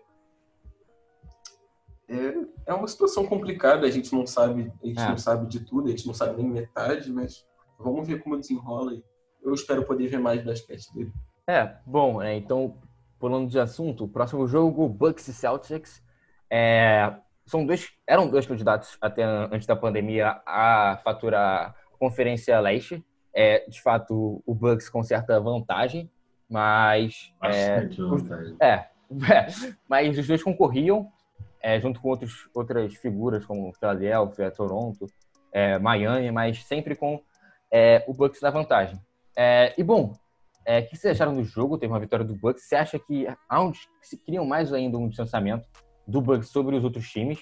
é. É uma situação complicada, a gente não sabe, a gente É. não sabe de tudo, a gente não sabe nem metade, mas vamos ver como desenrola. e Eu espero poder ver mais basquete dele. É, bom, né, então, pulando de assunto, o próximo jogo, Bucks e Celtics, é, são dois, eram dois candidatos até antes da pandemia a faturar a Conferência Leste. É, de fato, o Bucks com certa vantagem, mas é, Bastante vantagem. É, é, mas os dois concorriam. É, junto com outros, outras figuras como Philadelphia, Toronto, é, Miami, mas sempre com é, o Bucks na vantagem. É, e bom, é, o que vocês acharam do jogo? Teve uma vitória do Bucks. Você acha que onde se criam mais ainda um distanciamento do Bucks sobre os outros times,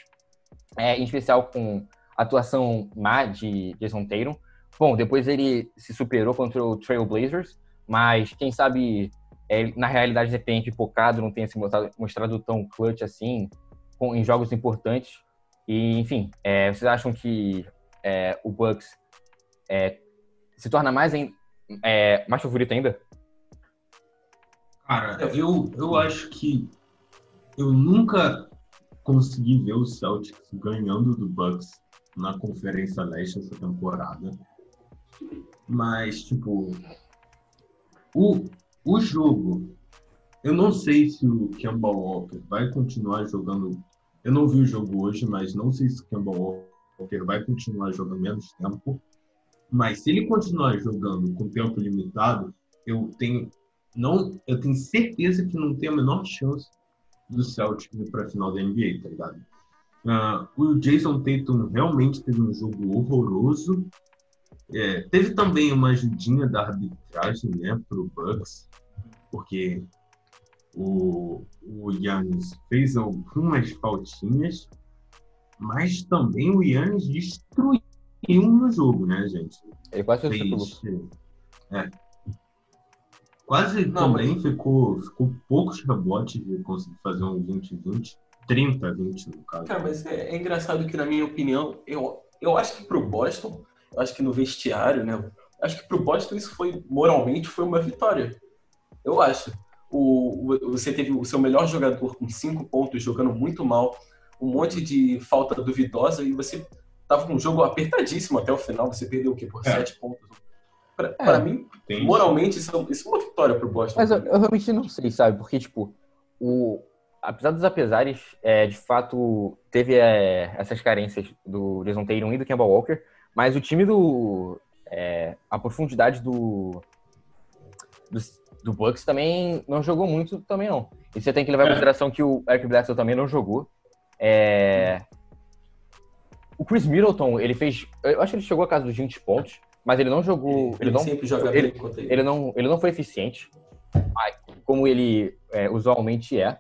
é, em especial com a atuação má de Jason Tatum? Bom, depois ele se superou contra o Trail Blazers, mas quem sabe na realidade ele tenha pipocado, não tenha se mostrado, mostrado tão clutch assim em jogos importantes. E, enfim, é, vocês acham que é, o Bucks é, se torna mais, em, é, mais favorito ainda? Cara, eu, eu acho que eu nunca consegui ver o Celtics ganhando do Bucks na Conferência Leste essa temporada. Mas, tipo, o, o jogo, eu não sei se o Kemba Walker vai continuar jogando. Eu não vi o jogo hoje, mas não sei se Kemba Walker vai continuar jogando menos tempo. Mas se ele continuar jogando com tempo limitado, eu tenho não, eu tenho certeza que não tem a menor chance do Celtic ir para a final da NBA, tá ligado? Uh, o Jason Tatum realmente teve um jogo horroroso. É, teve também uma ajudinha da arbitragem, né, pro Bucks, porque o, o Yannis fez algumas faltinhas, mas também o Yannis destruiu no jogo, né, gente? Ele quase fez. É, Quase não, também mas... ficou, ficou poucos rebotes de conseguir fazer um 20-20, 30-20 no caso. Cara, mas é, é, engraçado que, na minha opinião, eu, eu acho que pro Boston, eu acho que no vestiário, né? Acho que pro Boston isso foi, moralmente, foi uma vitória. Eu acho. O, o, você teve o seu melhor jogador com cinco pontos, jogando muito mal, um monte de falta duvidosa, e você tava com um jogo apertadíssimo até o final, você perdeu o quê? Por é. sete pontos Pra, é, mim, moralmente, isso, é isso é uma vitória pro Boston. Mas eu, eu, realmente não sei, sabe? Porque, tipo, o, apesar dos apesares, é, de fato, teve é, essas carências do Jason Tatum e do Kemba Walker, mas o time do... É, a profundidade do, do, do, Bucks também não jogou muito também, não. E você tem que levar em é. consideração que o Eric Bledsoe também não jogou. É... O Chris Middleton, ele fez... Eu acho que ele chegou a casa dos 20 pontos mas ele não jogou. Ele, ele não, sempre joga ele, bem ele. ele. não, ele não foi eficiente, como ele é, usualmente é.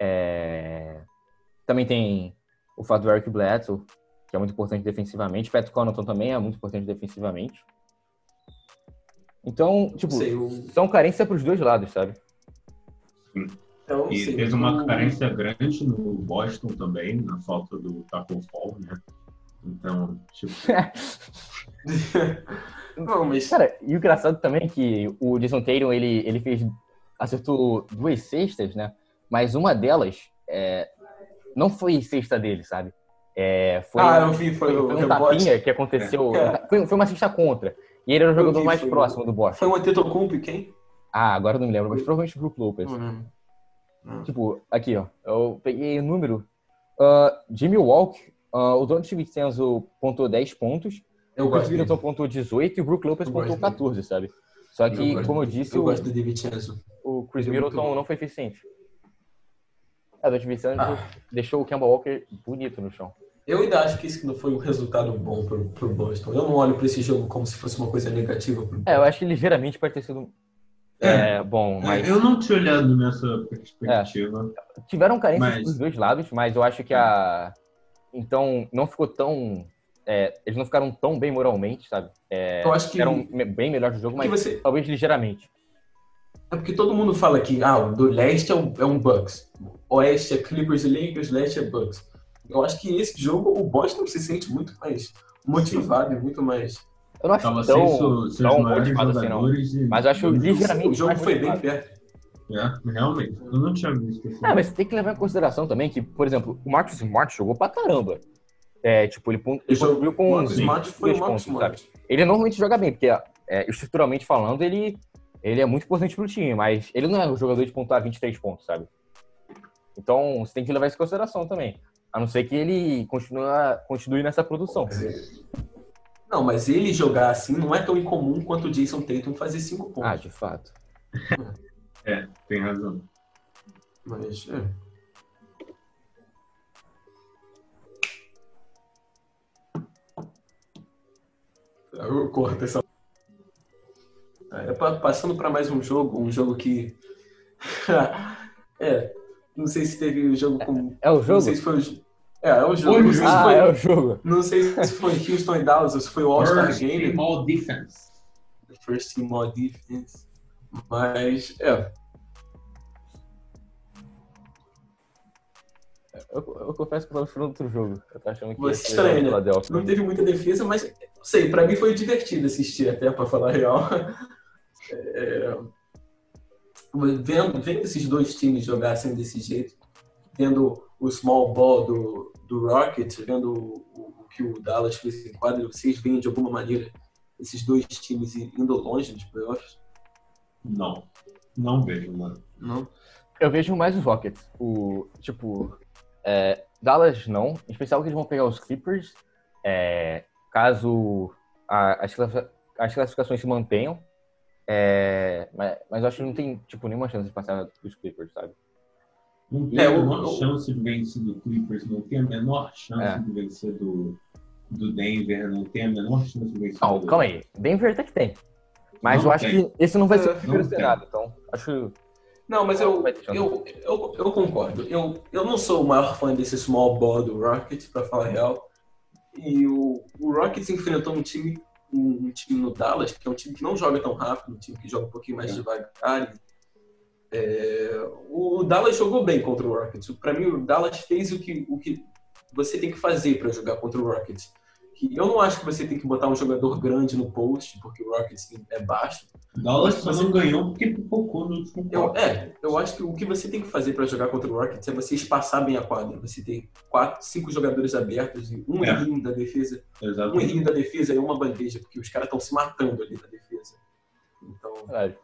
é. Também tem o fato do Eric Bledsoe, que é muito importante defensivamente. Pat Connaughton também é muito importante defensivamente. Então, tipo, sei, eu... são carências para os dois lados, sabe? Sim. Então, e teve uma carência grande no Boston também, na falta do Taco Fall, né? Então, tipo. Não, mas... Cara, e o engraçado também é que o Jason Tatum, ele, ele fez. acertou duas cestas, né? Mas uma delas é, não foi cesta dele, sabe? É, foi, ah, eu vi, foi, foi, foi um tapinha que aconteceu. É. Foi, foi, uma cesta contra. E ele era o jogador vi, mais próximo do Boston. Foi o Antetokounmpo quem? Ah, agora eu não me lembro, mas provavelmente o Brook Lopez. Tipo, aqui, ó. Eu peguei o número. Uh, Jimmy Walk Uh, o Don Vincenzo pontuou 10 pontos, eu o Chris Middleton pontuou 18 e o Brook Lopez pontuou 14, sabe? Só que, eu como eu disse, eu o, o Chris Middleton não foi eficiente. É, o Don Vincenzo ah. deixou o Kemba Walker bonito no chão. Eu ainda acho que isso não foi um resultado bom pro, pro Boston. Eu não olho para esse jogo como se fosse uma coisa negativa pro É, eu acho que ligeiramente pode ter sido é, é bom, é, mas... Eu não tinha olhado nessa perspectiva. É. Tiveram carências mas... dos dois lados, mas eu acho que a então, não ficou tão. É, eles não ficaram tão bem moralmente, sabe? É, eu acho que. Eram bem melhor do jogo, mas você... talvez ligeiramente. É porque todo mundo fala que ah, do leste é um, é um Bucks. Oeste é Clippers e Lakers, leste é Bucks. Eu acho que esse jogo o Boston se sente muito mais motivado e muito mais. Eu não acho tão, seus, tão motivado assim, não. Mas eu acho ligeiramente. O jogo foi bem perto. É, realmente. Eu não tinha visto isso. É, mas tem que levar em consideração também que, por exemplo, o Marcus Smart jogou pra caramba. É, tipo, ele, ele contribuiu com. O Smart foi o Marcus Smart. Sabe? Ele normalmente joga bem, porque é, estruturalmente falando, ele, ele é muito importante pro time, mas ele não é um jogador de pontuar 23 pontos, sabe? Então, você tem que levar isso em consideração também. A não ser que ele continua, continue nessa produção. Não, mas ele jogar assim não é tão incomum quanto o Jason Tatum fazer cinco pontos. Ah, de fato. é, tem razão. Mas, é. Eu corto essa. É, passando para mais um jogo, um jogo que. é, não sei se teve o um jogo com. É o jogo? Não sei se foi o. É, é o jogo. Não ah, foi... é o jogo. Não sei se foi Houston e Dallas ou se foi o All-Star Game. First Team All Defense. First Team All Defense. Mas, é. Eu, eu confesso que eu tava esperando outro jogo. Eu tava achando que Você estranho, né? Não teve muita defesa, mas não sei, pra mim foi divertido assistir até, pra falar a real. É, vendo, vendo esses dois times jogassem desse jeito, vendo o small ball do, do Rockets, vendo o, o, que o Dallas fez em quadro, vocês veem de alguma maneira esses dois times indo longe dos playoffs? Não, não vejo, mano. Não? Eu vejo mais os Rockets. O, tipo, é, Dallas não, em especial que eles vão pegar os Clippers, é, caso a, as, as, classificações se mantenham. É, mas, mas eu acho que não tem tipo, nenhuma chance de passar dos Clippers, sabe? Não tem é, a menor eu, chance de vencer do Clippers, não tem a menor chance é. de vencer do, do Denver, não tem a menor chance de vencer não, do calma aí, Denver até que tem. Mas não eu tem. acho que esse não vai ser o primeiro cenário, então acho não, mas eu, eu, eu, eu, concordo. Eu, eu não sou o maior fã desse small ball do Rockets, para falar a real. E o, o Rockets enfrentou um time, um, um, time no Dallas, que é um time que não joga tão rápido, um time que joga um pouquinho mais é. devagar. É, o Dallas jogou bem contra o Rockets. Para mim, o Dallas fez o que, o que você tem que fazer para jogar contra o Rockets que eu não acho que você tem que botar um jogador grande no post, porque o Rockets é baixo. Dallas só não ganhou porque pipocou no último eu, É, eu acho que o que você tem que fazer para jogar contra o Rockets é você espaçar bem a quadra. Você tem quatro, cinco jogadores abertos e um é. errinho da defesa. Exatamente. Um errinho da defesa e uma bandeja, porque os caras estão se matando ali na defesa. Então. É.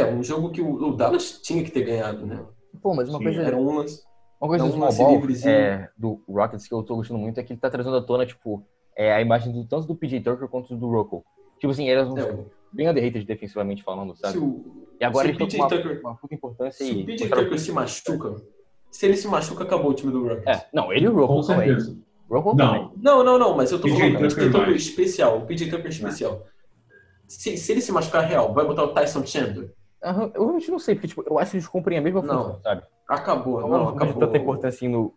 é, um jogo que o, o, Dallas tinha que ter ganhado, né? Pô, mas uma Sim, coisa. Era um lance. Uma coisa do small ball, é, do Rockets que eu tô gostando muito é que ele tá trazendo à tona, tipo, é, a imagem do, tanto do PJ Tucker quanto do Rocco. Tipo assim, eles não é. bem underrated defensivamente falando, sabe? O, e agora estão com uma, Tucker, uma puta importância se e... o PJ Tucker se machuca, se ele se machuca, acabou o time do Rockets. É, não, ele e o Rocco também. Rocco não. Também. não, não, não, mas eu tô falando do PJ Tucker especial, o PJ Tucker especial. Se, se ele se machucar real, vai botar o Tyson Chandler? Eu realmente não sei, porque tipo, eu acho que eles cumprem a mesma função, sabe? Acabou, não, não acabou. tanta importância no,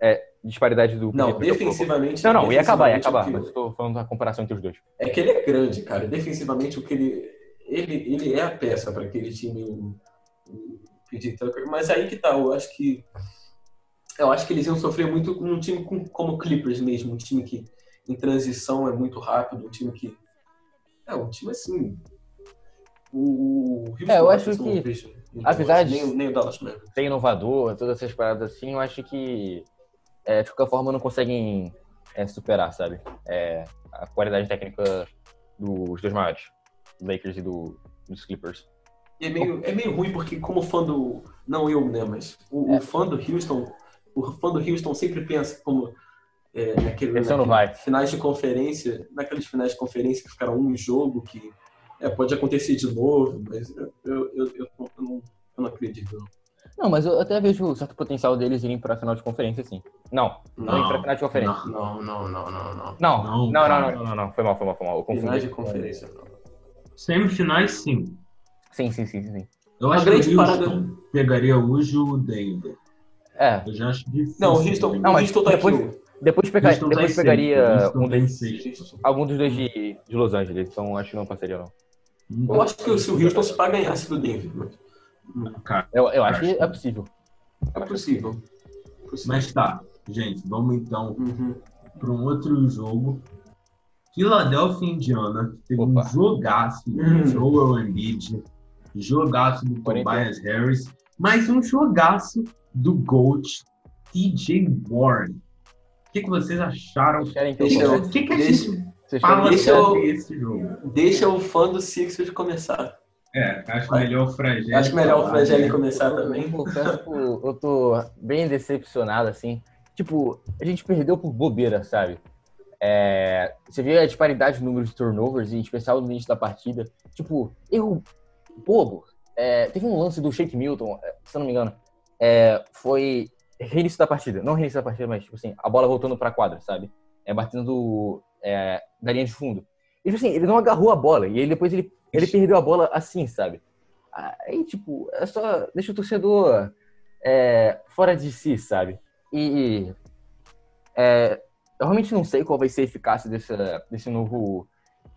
é, disparidade do. Não, defensivamente. Não, não, ia acabar, ia acabar, que... mas estou falando da comparação entre os dois. É que ele é grande, cara. Defensivamente, o que ele. Ele, ele é a peça para aquele time, o, o PJ Tucker. Mas aí que tá, eu acho que. Eu acho que eles iam sofrer muito num time com, como o Clippers mesmo, um time que em transição é muito rápido, um time que. É, um time assim. O, o é, eu acho que. Apesar de nem, nem o Dallas mesmo. ser inovador, todas essas paradas assim, eu acho que é, de qualquer forma, não conseguem é, superar, sabe? É, a qualidade técnica dos dois maiores, do Lakers e do, dos Clippers. É meio, é meio ruim porque, como fã do. Não eu, né? Mas o, é. o fã do Houston. O fã do Houston sempre pensa como. É, naquele, naquele vai. finais de conferência, naqueles finais de conferência que ficaram um jogo que é, pode acontecer de novo, mas eu, eu, eu, eu, não, eu não acredito. Não. Não, mas eu até vejo certo potencial deles irem pra final de conferência, sim. Não, não, não ir pra final de conferência. Não, não, não, não, não. Não, não, não, não, não, não, não. Foi mal, foi mal, foi mal. Eu confundi. Finais de conferência, não. Semifinais, sim. Sim, sim, sim, sim. Eu acho que o Houston parada... pegaria hoje o Denver. É. Eu já acho difícil. Não, o Houston, não, mas Houston tá depois, aqui. Depois, pega, depois tá pegaria um dos, algum dos dois de, de Los Angeles, então acho que não passaria, não. Eu acho que se o Houston se para ganhasse do Denver. Cara, eu, eu acho que é possível. É possível. Mas tá, gente, vamos então uhum. para um outro jogo. Philadelphia Indiana teve Opa. um jogaço do uhum. Joel Embiid, jogaço do Tobias Harris, mais um jogaço do GOAT TJ Warren. O que, que vocês acharam? Deixa, o que, que a gente fala deixa, sobre esse jogo? Deixa o fã do Sixers começar. É, acho melhor o Fragile. Acho melhor o Fragile começar também. Eu, eu tô bem decepcionado, assim. Tipo, a gente perdeu por bobeira, sabe? É, você vê a disparidade de números de turnovers, em especial no início da partida. Tipo, erro bobo. É, teve um lance do Shake Milton, é, se eu não me engano. É, foi reinício da partida. Não reinício da partida, mas, tipo assim, a bola voltando pra quadra, sabe? É, batendo é, da linha de fundo. Ele, assim, ele não agarrou a bola. E aí depois ele, ele perdeu a bola assim, sabe? Aí, tipo, é só. Deixa o torcedor é, fora de si, sabe? E. É, eu realmente não sei qual vai ser a eficácia desse, desse novo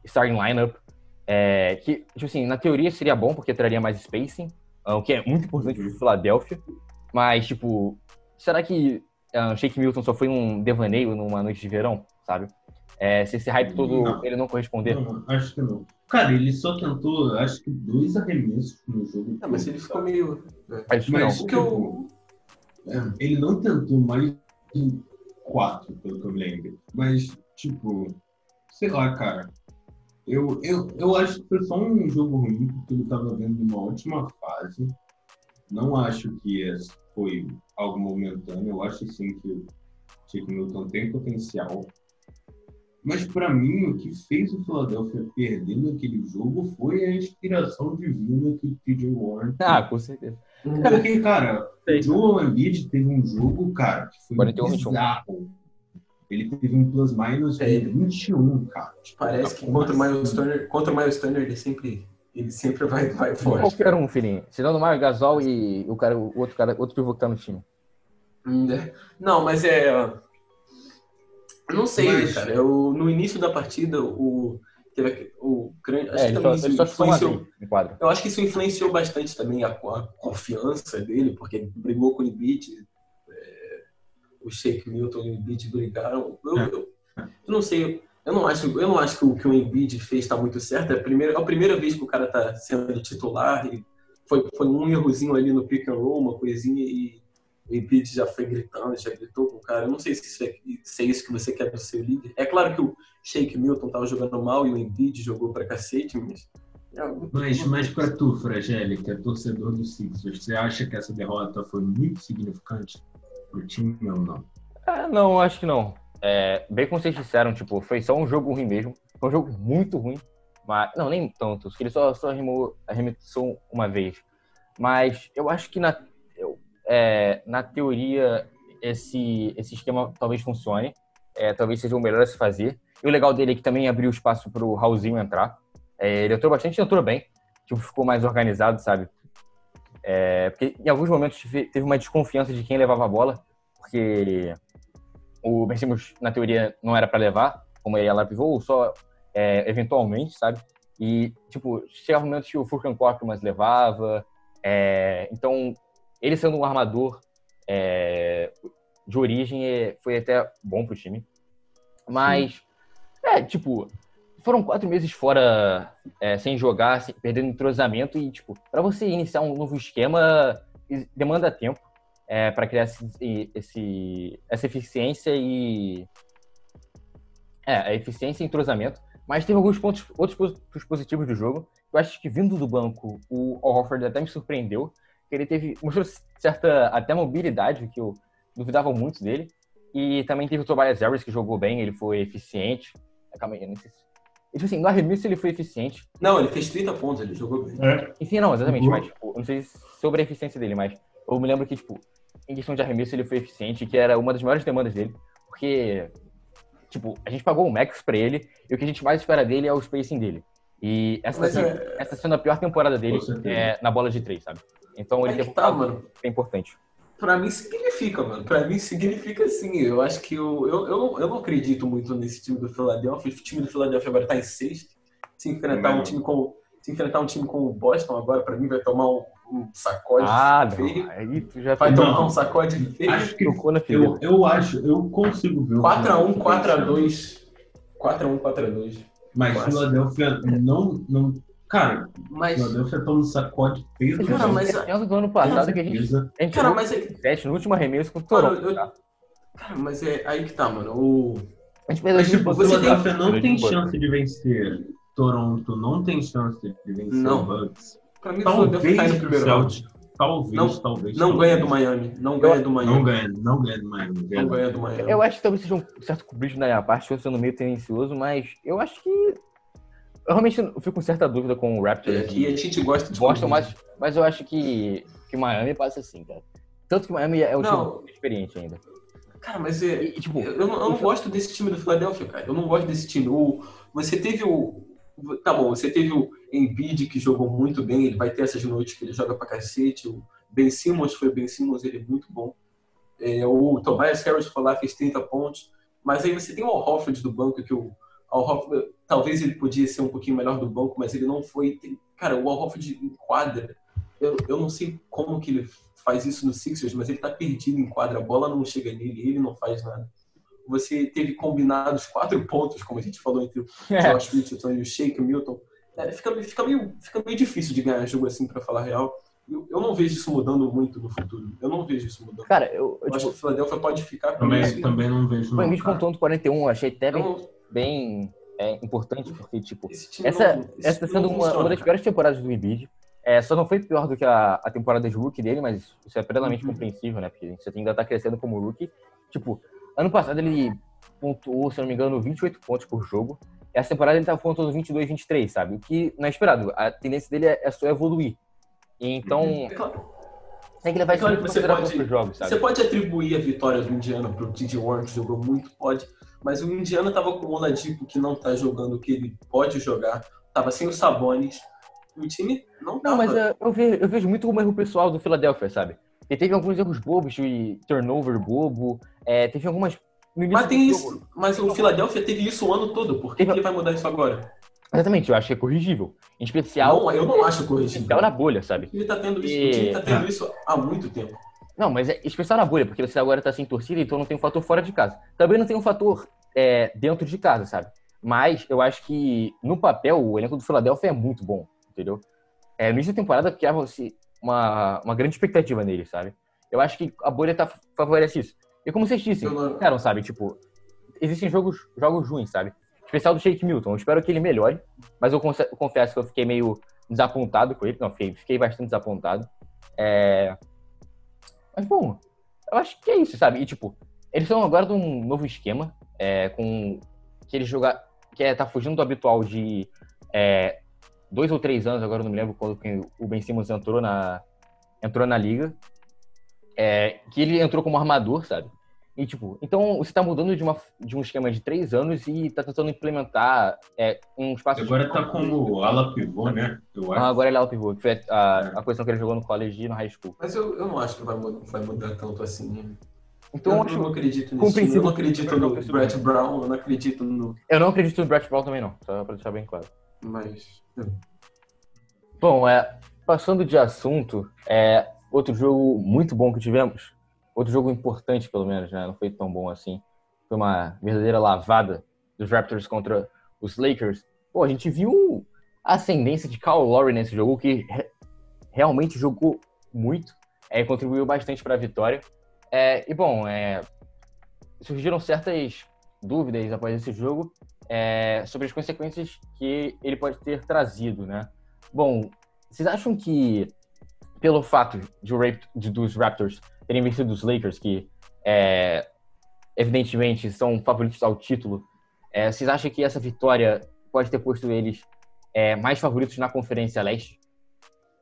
starting lineup. É, que, tipo assim, na teoria seria bom porque traria mais spacing, o que é muito importante para o Philadelphia. Mas, tipo, será que uh, Shake Milton só foi um devaneio numa noite de verão, sabe? É, se esse hype todo não. ele não corresponder? Não, acho que não. Cara, ele só tentou, acho que dois arremessos no jogo. É, mas ele ficou meio. É. Mas, mas não. Tipo, é, ele não tentou mais de quatro, pelo que eu me lembro. Mas, tipo, sei lá, cara. Eu, eu, eu acho que foi só um jogo ruim, porque ele tava vendo uma ótima fase. Não acho que foi algo momentâneo. Eu acho sim que o Chico Milton tem potencial mas para mim, o que fez o Philadelphia perder naquele jogo foi a inspiração divina que o TJ Warren. Ah, com certeza. Porque, cara, o Joel Embiid teve um jogo, cara, que foi 41, bizarro. Ele teve um plus minus é. 21, cara. Tipo, Parece que contra o Miles Turner, contra o Miles Turner ele sempre ele sempre vai, vai forte. Qualquer um, filhinho. Tirando o Mario Gasol e o, cara, o outro cara, outro pivô que tá no time. Hum, é. Não, mas é eu não sei, Mas... cara. Eu, no início da partida, o. Teve o grande. Acho é, que também isso influenciou. Eu acho que isso influenciou bastante também a, a confiança dele, porque ele brigou com o Embiid. É, o Shake Milton e o Embiid brigaram. Eu, é. eu, eu, não sei. Eu não acho, eu não acho que o que o Embiid fez está muito certo. É a, primeira, é a primeira vez que o cara está sendo titular. E foi, foi um errozinho ali no pick and roll, uma coisinha, e o Embiid já foi gritando, já gritou com o cara. Eu não sei se, isso é, se é isso que você quer do seu líder. É claro que o Shake Milton tava jogando mal e o Embiid jogou pra cacete, mas... É mas, mas para tu, Fragélia, que é torcedor do Sixers, você acha que essa derrota foi muito significante pro time ou não? É, não, acho que não. É, bem como vocês disseram, tipo, foi só um jogo ruim mesmo. Foi um jogo muito ruim. Mas, não, nem tanto. Ele só, só arremessou uma vez. Mas eu acho que na é, na teoria, esse, esse esquema talvez funcione. É, talvez seja o melhor a se fazer. E o legal dele é que também abriu espaço para o Raulzinho entrar. É, ele entrou bastante, entrou bem. Tipo, ficou mais organizado, sabe? É, porque em alguns momentos teve uma desconfiança de quem levava a bola, porque o Ben Simmons, na teoria, não era para levar, como ele ela pivô, só é, eventualmente, sabe? E, tipo, chegava momentos que o Furkan Korkmaz levava, é, então ele sendo um armador é, de origem, é, foi até bom pro time. Mas, Sim. é, tipo, foram quatro meses fora, é, sem jogar, sem, perdendo entrosamento. E, tipo, para você iniciar um novo esquema, demanda tempo é, para criar esse, esse, essa eficiência e. É, a eficiência e entrosamento. Mas teve alguns pontos, outros pontos positivos do jogo. Eu acho que vindo do banco, o Al Horford até me surpreendeu que ele teve mostrou certa até mobilidade, que eu duvidava muito dele. E também teve o Tobias Harris, que jogou bem, ele foi eficiente. Calma aí, não sei se... Tipo assim, no arremesso ele foi eficiente. Não, ele fez 30 pontos, ele jogou bem. É. Enfim, não, exatamente, uhum. mas, tipo, não sei sobre a eficiência dele, mas eu me lembro que, tipo, em questão de arremesso ele foi eficiente, que era uma das maiores demandas dele, porque, tipo, a gente pagou o max pra ele, e o que a gente mais espera dele é o spacing dele. E essa, sendo, é... essa sendo a pior temporada dele é, na bola de três, sabe? Então ele é tá, mano. é importante. Pra mim significa, mano. Pra mim significa sim. Eu acho que eu, eu, eu, eu não acredito muito nesse time do Philadelphia. O time do Philadelphia agora tá em sexto. Se enfrentar um time com. Se enfrentar um time como o Boston agora, pra mim, vai tomar um, um sacode ah, feio. Aí tu já vai tomar não. um sacode feio. Acho que eu, eu, eu acho, eu consigo ver. 4x1, 4x2. 4x1, 4x2. Mas Philadelphia não, não Cara, mas. Meu Deus, você toma um sacode peso. Cara, mas. É do ano passado que a gente. A gente cara, mas é. Teste no último arremesso com o Toronto. Eu... Cara, mas é aí que tá, mano. O. A gente perdeu tipo, você tem... não tem chance de vencer Toronto, não tem chance de vencer não. o Bucks. Pra mim, talvez no primeiro round. Talvez, não, talvez. Não ganha do Miami. Não ganha do Miami. Não ganha, não ganha do Miami. Não ganha do Miami. Eu acho que talvez seja um certo cobrismo da minha parte, eu sendo meio tendencioso, mas eu acho que eu realmente fico com certa dúvida com o Raptors. É, e a gente gosta de Boston, mas, mas eu acho que, que Miami passa assim, cara. Tanto que Miami é o time experiente ainda. Cara, mas é. E, tipo, eu, não, eu não gosto desse time do Philadelphia, cara. Eu não gosto desse time. O, você teve o. Tá bom, você teve o Embiid que jogou muito bem, ele vai ter essas noites que ele joga pra cacete. O Ben Simmons foi Ben Simmons, ele é muito bom. É, o Tobias Harris foi lá, fez 30 pontos. Mas aí você tem o Al do banco, que o Al Horford, talvez ele podia ser um pouquinho melhor do banco, mas ele não foi. Tem, cara, o Al Horford enquadra. Eu, eu não sei como que ele faz isso no Sixers, mas ele tá perdido em quadra, a bola não chega nele, ele não faz nada. Você teve combinados quatro pontos, como a gente falou, entre o é. Josh Richardson e o Shake Milton. É, fica, fica, meio, fica meio difícil de ganhar jogo assim, para falar a real. Eu, eu, não vejo isso mudando muito no futuro. Eu não vejo isso mudando. Cara, eu, eu, eu acho tipo, que o Philadelphia pode ficar também, isso. Também não vejo. O Embiid pontuando 41, achei até bem, então, bem é, importante, porque, tipo, essa, não, essa tá sendo uma, uma das piores temporadas do Embiid. É, só não foi pior do que a, a temporada de rookie dele, mas isso é plenamente uhum. compreensível, né? Porque você ainda tá crescendo como rookie. Tipo, ano passado ele pontuou, se não me engano, 28 pontos por jogo. Essa temporada ele tava pontuando 22, 23, sabe? O que não é esperado. A tendência dele é, é só evoluir. Então, uhum. é claro. que levar é claro você pode, jogos, sabe? Você pode atribuir a vitória do Indiana pro T.J. Warren, que jogou muito, pode. Mas o Indiana tava com o Oladipo, que não tá jogando o que ele pode jogar. Tava sem o Sabonis o time não Não, mas eu, eu, vejo, eu vejo muito como erro pessoal do Philadelphia, sabe? Ele teve alguns erros bobos de turnover bobo, é, teve algumas... Mas tem isso, mas o Philadelphia teve isso o ano todo, por que, teve... que ele vai mudar isso agora? Exatamente, eu acho que é corrigível. Em especial. Não, eu não acho corrigível. Especial na bolha, sabe? Ele tá tendo isso, e... o time tá tendo isso há muito tempo. Não, mas é especial na bolha, porque você agora tá sem torcida, então não tem um fator fora de casa. Também não tem um fator é, dentro de casa, sabe? Mas eu acho que, no papel, o elenco do Philadelphia é muito bom entendeu? É, no início da temporada criava-se uma, uma grande expectativa nele, sabe? Eu acho que a bolha tá, favorece isso. E como vocês disseram, sabe? Tipo, existem jogos, jogos ruins, sabe? Especial do Shake Milton. Eu espero que ele melhore, mas eu confesso que eu fiquei meio desapontado com ele. Não, fiquei, fiquei bastante desapontado. É... Mas, bom, eu acho que é isso, sabe? E, tipo, eles estão agora de um novo esquema, é, com que eles jogar, que é tá fugindo do habitual de é, dois ou três anos, agora não me lembro quando o Ben Simmons entrou na, entrou na liga, é, que ele entrou como armador, sabe? E, tipo, então você está mudando de, uma, de um esquema de três anos e está tentando implementar é, um espaço... Agora está como ala pivô, né? Eu acho. Ah, agora ele é ala pivô, que foi a, a, a posição que ele jogou no college e no high school. Mas eu, eu não acho que vai, vai mudar tanto assim. Então, eu, eu não acredito nisso. Eu não acredito no Brett Brown, eu não acredito no... Eu não acredito no Brett Brown também não, só para deixar bem claro. Mas Bom, é, passando de assunto, é, outro jogo muito bom que tivemos, outro jogo importante pelo menos, né? Não foi tão bom assim. Foi uma verdadeira lavada dos Raptors contra os Lakers. Pô, a gente viu a ascendência de Kyle Lowry nesse jogo, que re realmente jogou muito, é, contribuiu bastante para a vitória. É, e bom, é, surgiram certas dúvidas após esse jogo é, sobre as consequências que ele pode ter trazido, né? Bom, vocês acham que pelo fato de, de dos Raptors terem vencido os Lakers, que é, evidentemente são favoritos ao título, é, vocês acham que essa vitória pode ter posto eles é, mais favoritos na Conferência Leste?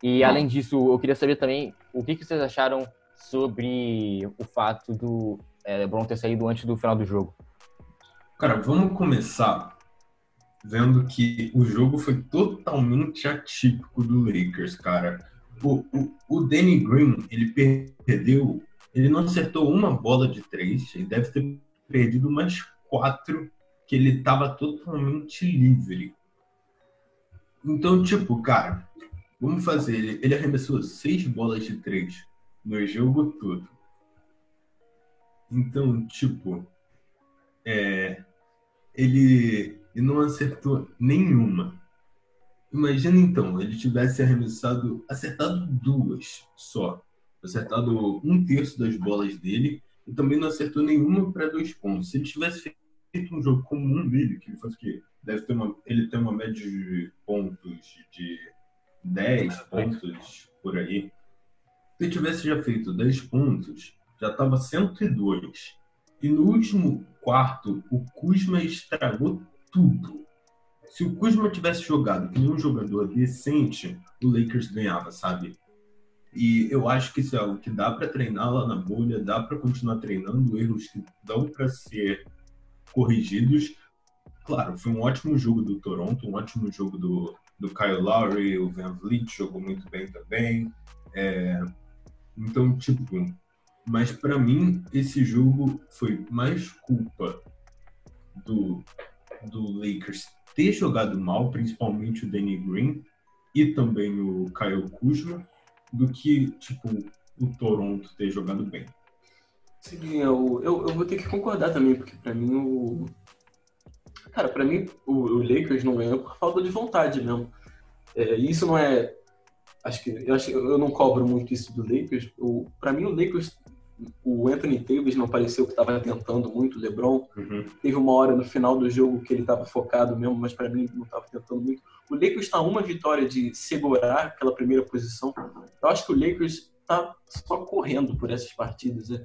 E além disso, eu queria saber também o que, que vocês acharam sobre o fato do é, LeBron ter saído antes do final do jogo. Cara, vamos começar vendo que o jogo foi totalmente atípico do Lakers, cara. O, o, o Danny Green, ele perdeu, ele não acertou uma bola de três, ele deve ter perdido umas quatro que ele estava totalmente livre. Então, tipo, cara, vamos fazer. Ele, ele arremessou seis bolas de três no jogo todo. Então, tipo, é, ele, ele não acertou nenhuma. Imagina então, ele tivesse arremessado, acertado duas só, acertado um terço das bolas dele e também não acertou nenhuma para dois pontos. Se ele tivesse feito um jogo comum dele, que ele faz o quê? Deve ter uma, ele tem uma média de pontos de 10 pontos por aí. Se ele tivesse já feito 10 pontos, já estava 102. E no último quarto, o Kuzma estragou tudo. Se o Kuzma tivesse jogado com um jogador decente, o Lakers ganhava, sabe? E eu acho que isso é algo que dá para treinar lá na bolha, dá para continuar treinando erros que dão para ser corrigidos. Claro, foi um ótimo jogo do Toronto, um ótimo jogo do, do Kyle Lowry, o Van Vliet jogou muito bem também. É, então, tipo, mas para mim esse jogo foi mais culpa do, do Lakers ter jogado mal, principalmente o Danny Green e também o Kyle Kuzma, do que, tipo, o Toronto ter jogado bem. Sim, eu, eu, eu vou ter que concordar também, porque para mim o. Cara, para mim o, o, Lakers não ganhou por falta de vontade mesmo. É, isso não é. Acho que eu, acho, eu não cobro muito isso do Lakers. Para mim, o Lakers o Anthony Davis não pareceu que estava tentando muito, o LeBron. Uhum. Teve uma hora no final do jogo que ele estava focado mesmo, mas para mim não estava tentando muito. O Lakers está uma vitória de segurar aquela primeira posição. Eu acho que o Lakers está só correndo por essas partidas. Né?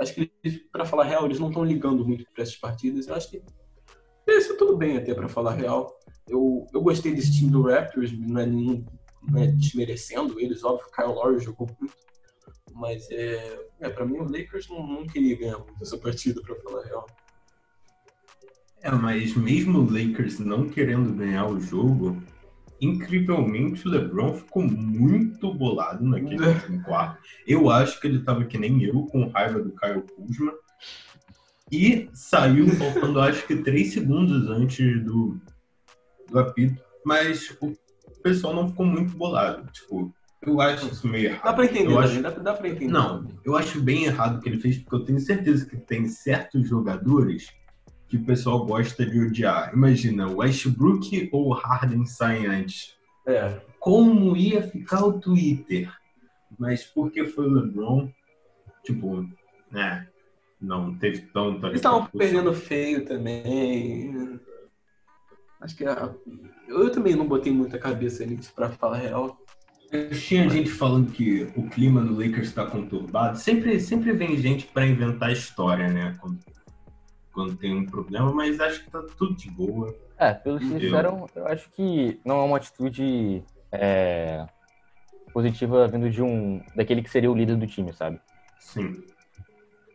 Acho que, para falar real, eles não estão ligando muito para essas partidas. Eu acho que isso tudo bem até para falar real. Eu, eu gostei desse time do Raptors, não é, não é desmerecendo eles, óbvio, o Kyle Lowry jogou muito mas é, é para mim o Lakers não, não queria ganhar muito essa partida, para falar a real. É, mas mesmo o Lakers não querendo ganhar o jogo, incrivelmente o LeBron ficou muito bolado naquele último quarto. Eu acho que ele estava que nem eu, com raiva do Kyle Kuzma. E saiu faltando acho que três segundos antes do, do apito. Mas o pessoal não ficou muito bolado. Tipo, eu acho isso meio errado. Dá pra entender, eu acho... dá, dá pra entender. Não, eu acho bem errado o que ele fez, porque eu tenho certeza que tem certos jogadores que o pessoal gosta de odiar. Imagina, o Westbrook ou o Harden saem antes. É. Como ia ficar o Twitter? Mas porque foi o LeBron, tipo, né? Não teve tanta. Eles estavam perdendo feio também. Acho que a... eu também não botei muita cabeça nisso, pra falar real. Tinha gente falando que o clima no Lakers está conturbado. Sempre, sempre vem gente para inventar história, né? Quando, quando, tem um problema, mas acho que tá tudo de boa. É, pelo que disseram, eu acho que não é uma atitude é, positiva vindo de um. daquele que seria o líder do time, sabe? Sim.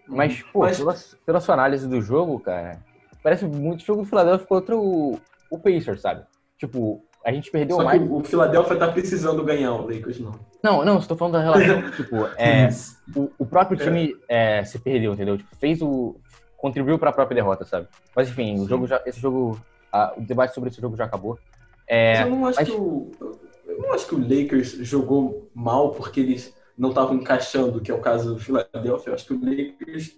Mas, pô, mas... Pela, pela sua análise do jogo, cara, parece muito jogo do Philadelphia contra o, o Pacers, sabe? Tipo, a gente perdeu Só mais. o Philadelphia tá precisando ganhar, o Lakers não. Não, não, estou falando da relação. tipo, é, o, o, próprio time é. É, se perdeu, entendeu? Tipo, fez o. contribuiu para a própria derrota, sabe? Mas enfim, Sim. o jogo já. Esse jogo. A, o debate sobre esse jogo já acabou. É, mas eu não acho mas... que o. Eu não acho que o Lakers jogou mal porque eles não estavam encaixando, que é o caso do Philadelphia. Eu acho que o Lakers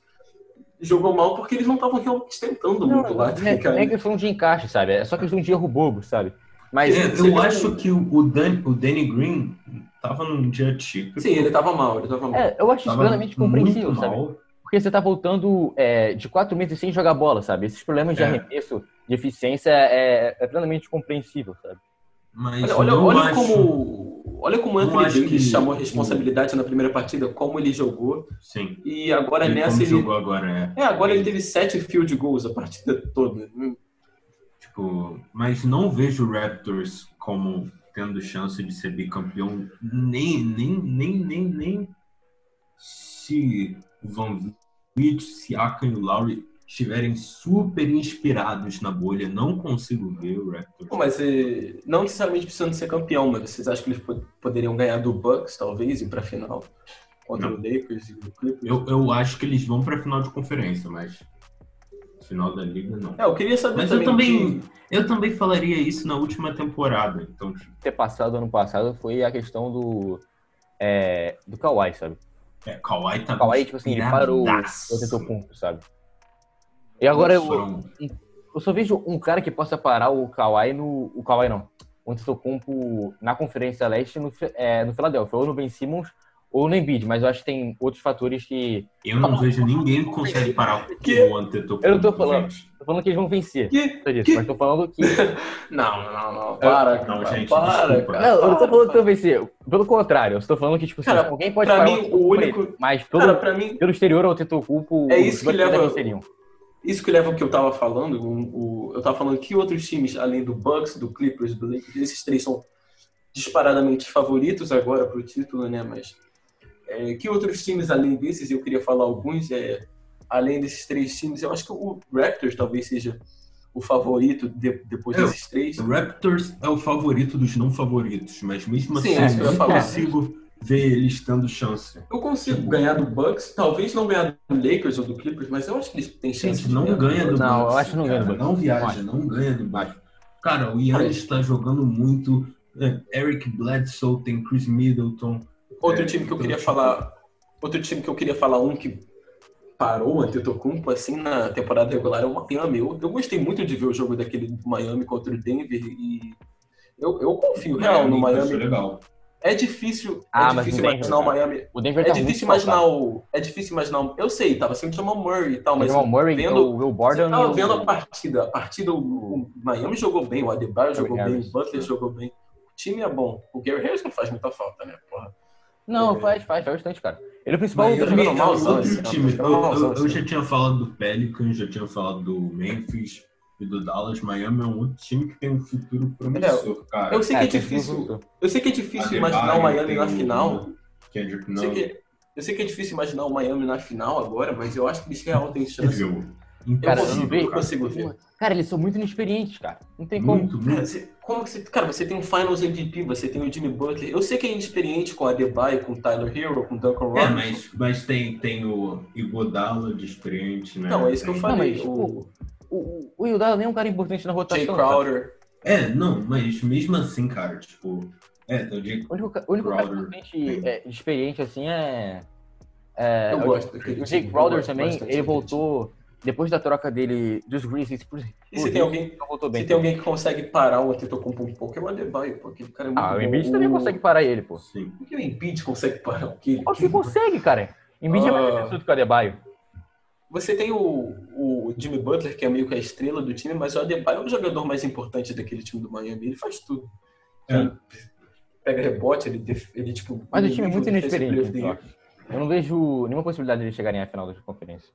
jogou mal porque eles não estavam realmente tentando não, muito lá. Não é, é questão de encaixe, sabe? É só questão de erro bobo, sabe? Mas é, eu acho que o, Dan, o Danny Green tava num dia típico. Sim, ele tava mal, ele tava mal. É, eu acho isso plenamente compreensível, sabe? Mal. Porque você tá voltando é, de quatro meses sem jogar bola, sabe? Esses problemas de é. arremesso, de eficiência, é, é plenamente compreensível, sabe? Mas olha, olha, olha acho, como olha como Anthony Davis que... chamou a responsabilidade na primeira partida, como ele jogou. Sim. E agora ele nessa ele jogou agora, é. É, agora ele teve sete field goals a partida toda. Tipo, mas não vejo o Raptors como tendo chance de ser bicampeão nem nem nem nem nem se o Van Vliet, se Akan e o Lowry estiverem super inspirados na bolha, não consigo ver o Raptors. mas não necessariamente precisando ser campeão, mas vocês acham que eles poderiam ganhar do Bucks, talvez, e para final contra não. o Lakers e o Clippers? Eu, eu acho que eles vão para final de conferência, mas final da liga, não. É, eu queria saber Mas também eu também, que... eu também falaria isso na última temporada. Então, tipo... ter passado ano passado foi a questão do é, do Kawhi, sabe? É, Kawhi tá Kawhi, tipo assim, ele parou o tentou ponto, sabe? E agora eu, eu só vejo um cara que possa parar o Kawhi no o Kawhi não. O Antetokounmpo na Conferência Leste no, é, no Philadelphia, ou no Ben Simmons ou no Embiid, mas eu acho que tem outros fatores que. Eu não vejo ninguém que consegue parar que? o Antetokounmpo. Eu não tô falando. Tô falando que eles vão vencer. Que? Disso, que? Mas tô falando que. não, não, não. Para, não, gente. Para, desculpa. Cara. Não, eu não tô falando que eu vencer. Pelo contrário, eu estou falando que, tipo, cara, assim, alguém pode pra parar mim, o único. mas pelo, cara, pra mim... pelo exterior ao Antetokounmpo. É isso que leva. Isso que leva ao que eu tava falando. O, o, eu tava falando que outros times, além do Bucks, do Clippers, do Lakers, esses três são disparadamente favoritos agora pro título, né? Mas É, que outros times além desses? Eu queria falar alguns. É, além desses três times, eu acho que o Raptors talvez seja o favorito de, depois É, desses três. O Raptors é o favorito dos não favoritos, mas mesmo Sim, assim é eu eu não consigo ver eles tendo chance. Eu consigo ganhar do Bucks, talvez não ganhar do Lakers ou do Clippers, mas eu acho que eles têm chance Gente, não ganhar ganha do Bucks. Não, eu acho que não ganha do Bucks. Não viaja, não ganha do Bucks. Cara, o Yannis está jogando muito. É, Eric Bledsoe, tem Chris Middleton. Outro É, time que eu então, queria falar, outro time que eu queria falar um que parou o Antetokounmpo assim na temporada regular é o Miami. Eu, eu gostei muito de ver o jogo daquele Miami contra o Denver e eu, eu confio real no Isso é Miami. legal. É difícil, Ah, é difícil Denver, imaginar o. Miami. O Denver É tá difícil muito imaginar o, é difícil imaginar. o- Eu sei, tava sempre chamando Murray e tal, mas Jamal Murray, vendo, o Will Borden tava vendo a partida. A partida, o, o Miami jogou bem, o Adebayo jogou bem, Harris. o Butler jogou bem. O time é bom. O Gary Harris não faz muita falta, né? Porra. Não, É. faz, faz, faz bastante, cara. Ele é o principal mal, é malzão, outro time. cara, Eu, eu- eu já tinha falado do Pelicans, já tinha falado do Memphis e do Dallas. Miami é um outro time que tem um futuro promissor, cara. Eu sei que é tem difícil. Eu sei que é difícil Adebayo, imaginar o Miami na final. Kendrick Eu sei, que, eu sei que é difícil imaginar o Miami na final agora, mas eu acho que eles real têm chance. Cara, eu não eu consigo ver. Cara, eles são muito inexperientes, cara. Não tem como. Muito, Cara, muito. você, como que você, cara, você tem um Finals MVP, você tem o Jimmy Butler. Eu sei que é inexperiente com a Adebayo, com o Tyler Hero, com o Duncan É, Robinson. mas, mas tem, tem o Iguodala de experiente, né? Não, é isso que eu falei. mas, o O, o, o Ildala nem é um cara importante na rotação. Jay cara. Crowder. É, não, mas mesmo assim, cara, tipo... É, tem o Jake O único, o único cara Crowder. importante, é, experiente assim é. é Eu o- gosto O Jake Crowder também, ele voltou. Depois da troca dele dos Grizzlies por. E se tem alguém, bem. se tem alguém que consegue parar o Antetokounmpo um pouco, é o Adebayo, pô. Aquele cara é muito Ah, o bom. Embiid também O- consegue parar ele, pô. Sim. Por que o Embiid consegue parar o que? Acho que consegue, cara. Embiid é mais Ah. defensor do que o Adebayo. Você tem o, o Jimmy Butler, que é meio que a estrela do time, mas o Adebayo é o jogador mais importante daquele time do Miami. Ele faz tudo. É. Ele pega rebote, ele, def- ele tipo... Mas o ele time é muito inexperiente. eu não vejo nenhuma possibilidade de eles chegarem à final da conferência.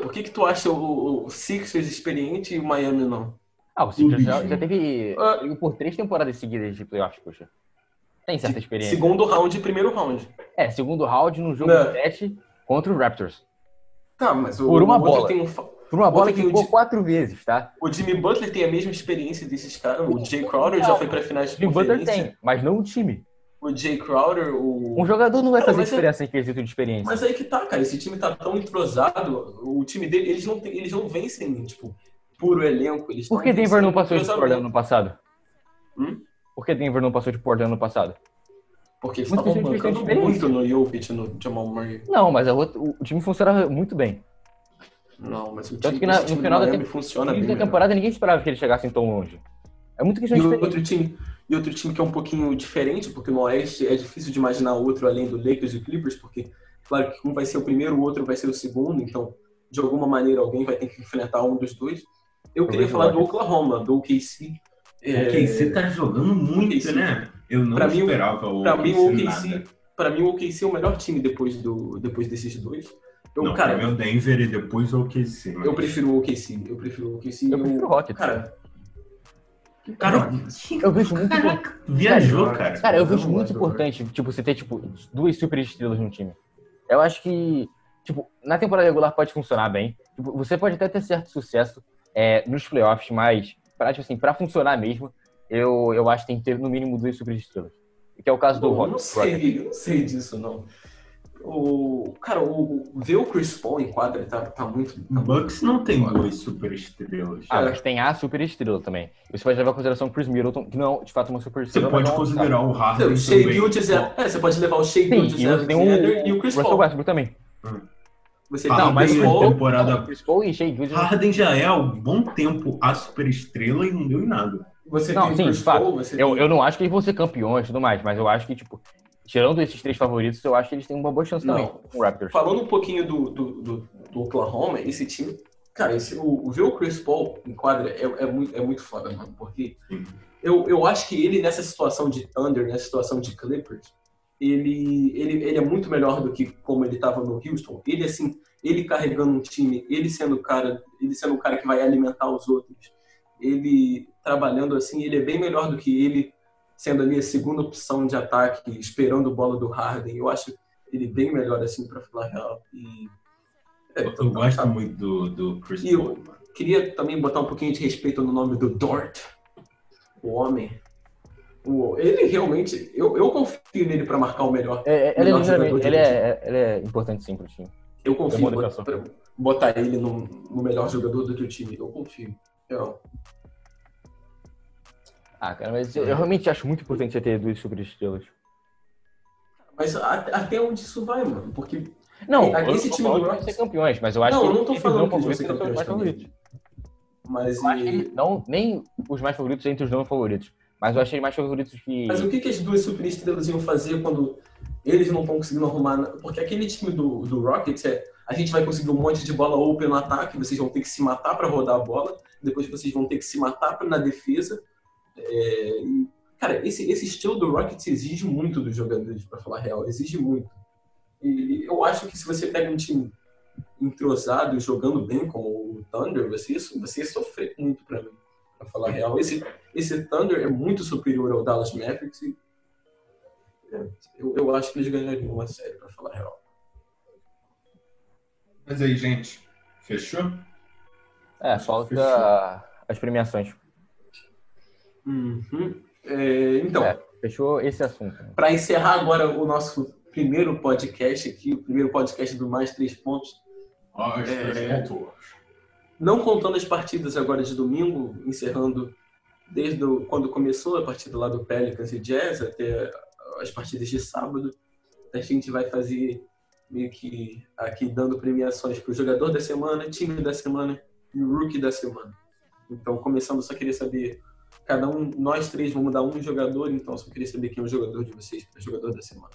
Por que que tu acha o, o Sixers experiente e o Miami não? Ah, o Sixers já, já teve. Chegou por três temporadas seguidas de playoffs, poxa. Tem certa experiência. Segundo round e primeiro round. É, segundo round no jogo Não. 7 contra o Raptors. Tá, mas o, Por uma o bola. tem um Por uma bola que o Di- quatro vezes, tá? O Jimmy Butler tem a mesma experiência desses caras. O Jay Crowder já foi pra finais de O Jim Butler tem, mas não o time. O Jay Crowder, o... Um jogador não vai Cara, fazer é- diferença em quesito de experiência. Mas aí que tá, cara. Esse time tá tão entrosado. O time dele, eles não, tem- eles não vencem, tipo, puro elenco. Eles Por que Denver não passou de. Portland ano passado? Hum? Por que Denver não passou de Portland ano passado? Porque eles Muita estavam bancando muito no Jokic, no Jamal Murray. Não, mas a outra- o time funcionava muito bem. Não, mas o Tanto time, que na- no final da Miami tem- funciona bem. da temporada ninguém esperava que eles chegassem tão longe. É muito questão E de experiência. outro time, e outro time que é um pouquinho diferente, porque no Oeste é difícil de imaginar outro além do Lakers e Clippers, porque, claro que um vai ser o primeiro, o outro vai ser o segundo, então, de alguma maneira, alguém vai ter que enfrentar um dos dois. Eu queria falar do. Oklahoma, do OKC. É, O KC tá jogando muito, OKC. né? Eu não Pra mim, o- esperava mim, o OKC OKC, pra mim, o OKC é o melhor time depois, do, depois desses dois. Eu, Não, cara, pra mim é o Denver e depois o OKC. mas- eu prefiro o OKC. Eu prefiro o OKC. Eu prefiro o Rockets. Cara, Cara, Eu vejo muito Caraca, viajou, Cara, cara. Cara, eu vejo muito importante, tipo, você ter, tipo, duas super estrelas no time. Eu acho que, tipo, na temporada regular pode funcionar bem. Tipo, você pode até ter certo sucesso é, nos playoffs, mas, pra, tipo assim, pra funcionar mesmo, eu, eu acho que tem que ter no mínimo duas super estrelas. Que é o caso do eu não sei, eu não sei disso, não. O, cara, o, ver o Chris Paul em quadra tá, tá muito. O Bucks não tem duas super estrelas. Ah, É. mas tem a super estrela também. Você pode levar em consideração o Chris Middleton, que não, de fato, é uma super Você estrela. pode mas não é considerar o Harden O Shea também. Gilgis é, é, você pode levar o Shea Sim, Gilgis e você tem o, e o Chris Russell Paul. Westbrook também. Você Ah, tem Não, o mas Paul, de temporada. Chris Paul e Shea Gilgeous- Harden já é há um bom tempo a super estrela e não deu em nada. você Não, o sim, Chris fato. Paul, você Eu, tem- eu não acho que eles vão ser campeões e tudo mais, mas eu acho que, tipo, tirando esses três favoritos, eu acho que eles têm uma boa chance Não. também com o Raptors. Falando um pouquinho do, do, do, do Oklahoma, esse time, cara, esse, o, o ver o Chris Paul em quadra é, é, muito, é muito foda, mano, porque eu, eu acho que ele nessa situação de Thunder, nessa situação de Clippers, ele, ele, ele é muito melhor do que como ele estava no Houston. Ele, assim, ele carregando um time, ele sendo o cara, ele sendo o cara que vai alimentar os outros, ele trabalhando assim, ele é bem melhor do que ele sendo ali a segunda opção de ataque, esperando bola do Harden. Eu acho ele bem melhor assim, pra falar a real. E, é, eu, eu gosto tá. muito do, do Chris e Paul, eu queria também botar um pouquinho de respeito no nome do Dort, o homem. O, ele realmente, eu, eu confio nele para marcar o melhor. É, é melhor ele, ele, é, ele é importante sim pro time. Eu confio botar, botar ele no, no, melhor jogador do teu time. Eu confio. Eu. Ah, cara, mas eu, eu realmente acho muito importante você ter duas super estrelas. Mas até onde isso vai, mano? Porque. Não, esse time do Rockets... ser campeões, mas eu acho não, que. Não, eu não tô falando que eles vão ser campeões mais favoritos. Mas e... não, nem os mais favoritos entre os não favoritos. Mas eu achei mais favoritos que. Mas o que, que as duas superestrelas iam fazer quando eles não estão conseguindo arrumar? Porque aquele time do, do Rockets é. A gente vai conseguir um monte de bola open no ataque, vocês vão ter que se matar para rodar a bola, depois vocês vão ter que se matar na defesa. É, e, cara, esse, esse estilo do Rockets exige muito dos jogadores, para falar real, exige muito. E eu acho que se você pega um time entrosado e jogando bem como o Thunder, você, você ia sofrer muito para mim, para falar real. Esse, esse Thunder é muito superior ao Dallas Mavericks e é, eu, eu acho que eles ganhariam uma série, para falar real. Mas aí, gente, fechou? É, falta fechou. as premiações. Uhum. É, então. É, fechou esse assunto. Para encerrar agora o nosso primeiro podcast aqui, o primeiro podcast do Mais Três Pontos. Mais Três é, Pontos. Não contando as partidas agora de domingo, encerrando desde o, quando começou a partida lá do Pelicans e Jazz até as partidas de sábado. A gente vai fazer meio que aqui dando premiações para o jogador da semana, time da semana e o rookie da semana. Então, começando, só queria saber, cada um, nós três vamos dar um jogador, então só queria saber quem é o jogador de vocês para jogador da semana.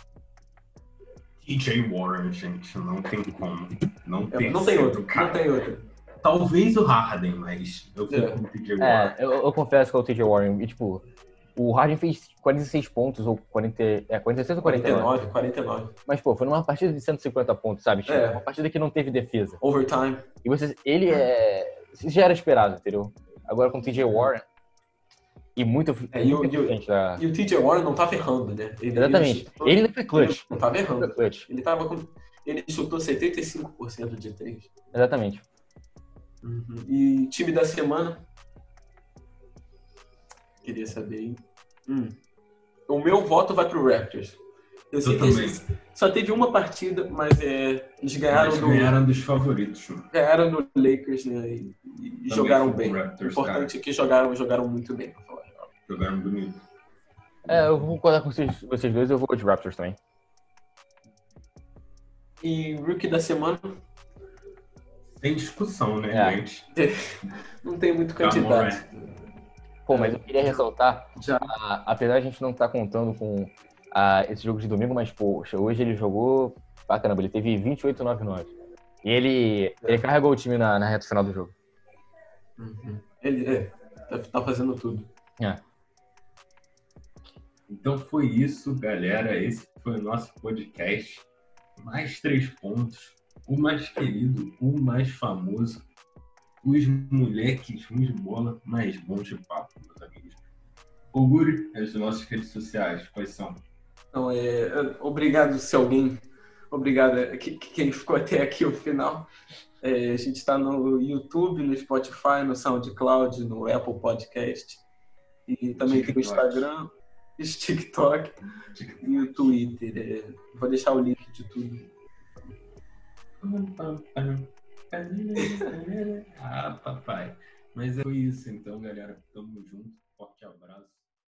TJ Warren, gente, não tem como. Não é, tem, não tem outro, cara. não tem outro. Talvez o Harden, mas eu fico é. com o TJ Warren. É, eu, eu, confesso que é o TJ Warren. E, tipo, o Harden fez 46 pontos, ou 40, é, 46 ou 49? 49, 49. Mas, pô, foi numa partida de 150 pontos, sabe? Tipo, é. Uma partida que não teve defesa. Overtime. E você, ele é. Já era esperado, entendeu? Agora com o TJ Warren. E muito, é, e, o, da... e o TJ Warren não tava errando, né? Ele, Exatamente. Ele, ele não foi clutch. Ele não tava errando. Ele, clutch. ele tava com. Ele chutou 75% de 3. Exatamente. Uhum. E time da semana? Queria saber, hein? Hum. O meu voto vai pro Raptors. Eu, eu também. só teve uma partida, mas é, eles ganharam, do, ganharam dos favoritos. Ganharam do Lakers né, e, e jogaram bem. Raptors, o importante cara. é que jogaram, jogaram muito bem, pra falar. Jogaram bonito. É, eu vou concordar com vocês, vocês dois, eu vou de Raptors também. E Rookie da semana? Tem discussão, né, é. gente? Não tem muito candidato. Pô, mas eu queria ressaltar, Já. A, apesar de a gente não estar tá contando com a, esse jogo de domingo, mas, poxa, hoje ele jogou pra caramba, ele teve 28-9-9. E ele, é. ele carregou o time na, na reta final do jogo. Uhum. Ele é, tá, tá fazendo tudo. É. Então foi isso, galera. Esse foi o nosso podcast. Mais três pontos. O mais querido, o mais famoso, os moleques ruins de bola mais bons de papo, meus amigos. Oguri, as nossas redes sociais, quais são? Não, é, obrigado se alguém, obrigado é, que, quem ficou até aqui o final. É, a gente está no YouTube, no Spotify, no SoundCloud, no Apple Podcast e também tem o Instagram, o TikTok, TikTok. e o Twitter. É, vou deixar o link de tudo. ah, papai. Mas é isso então, galera. Tamo junto. Forte abraço.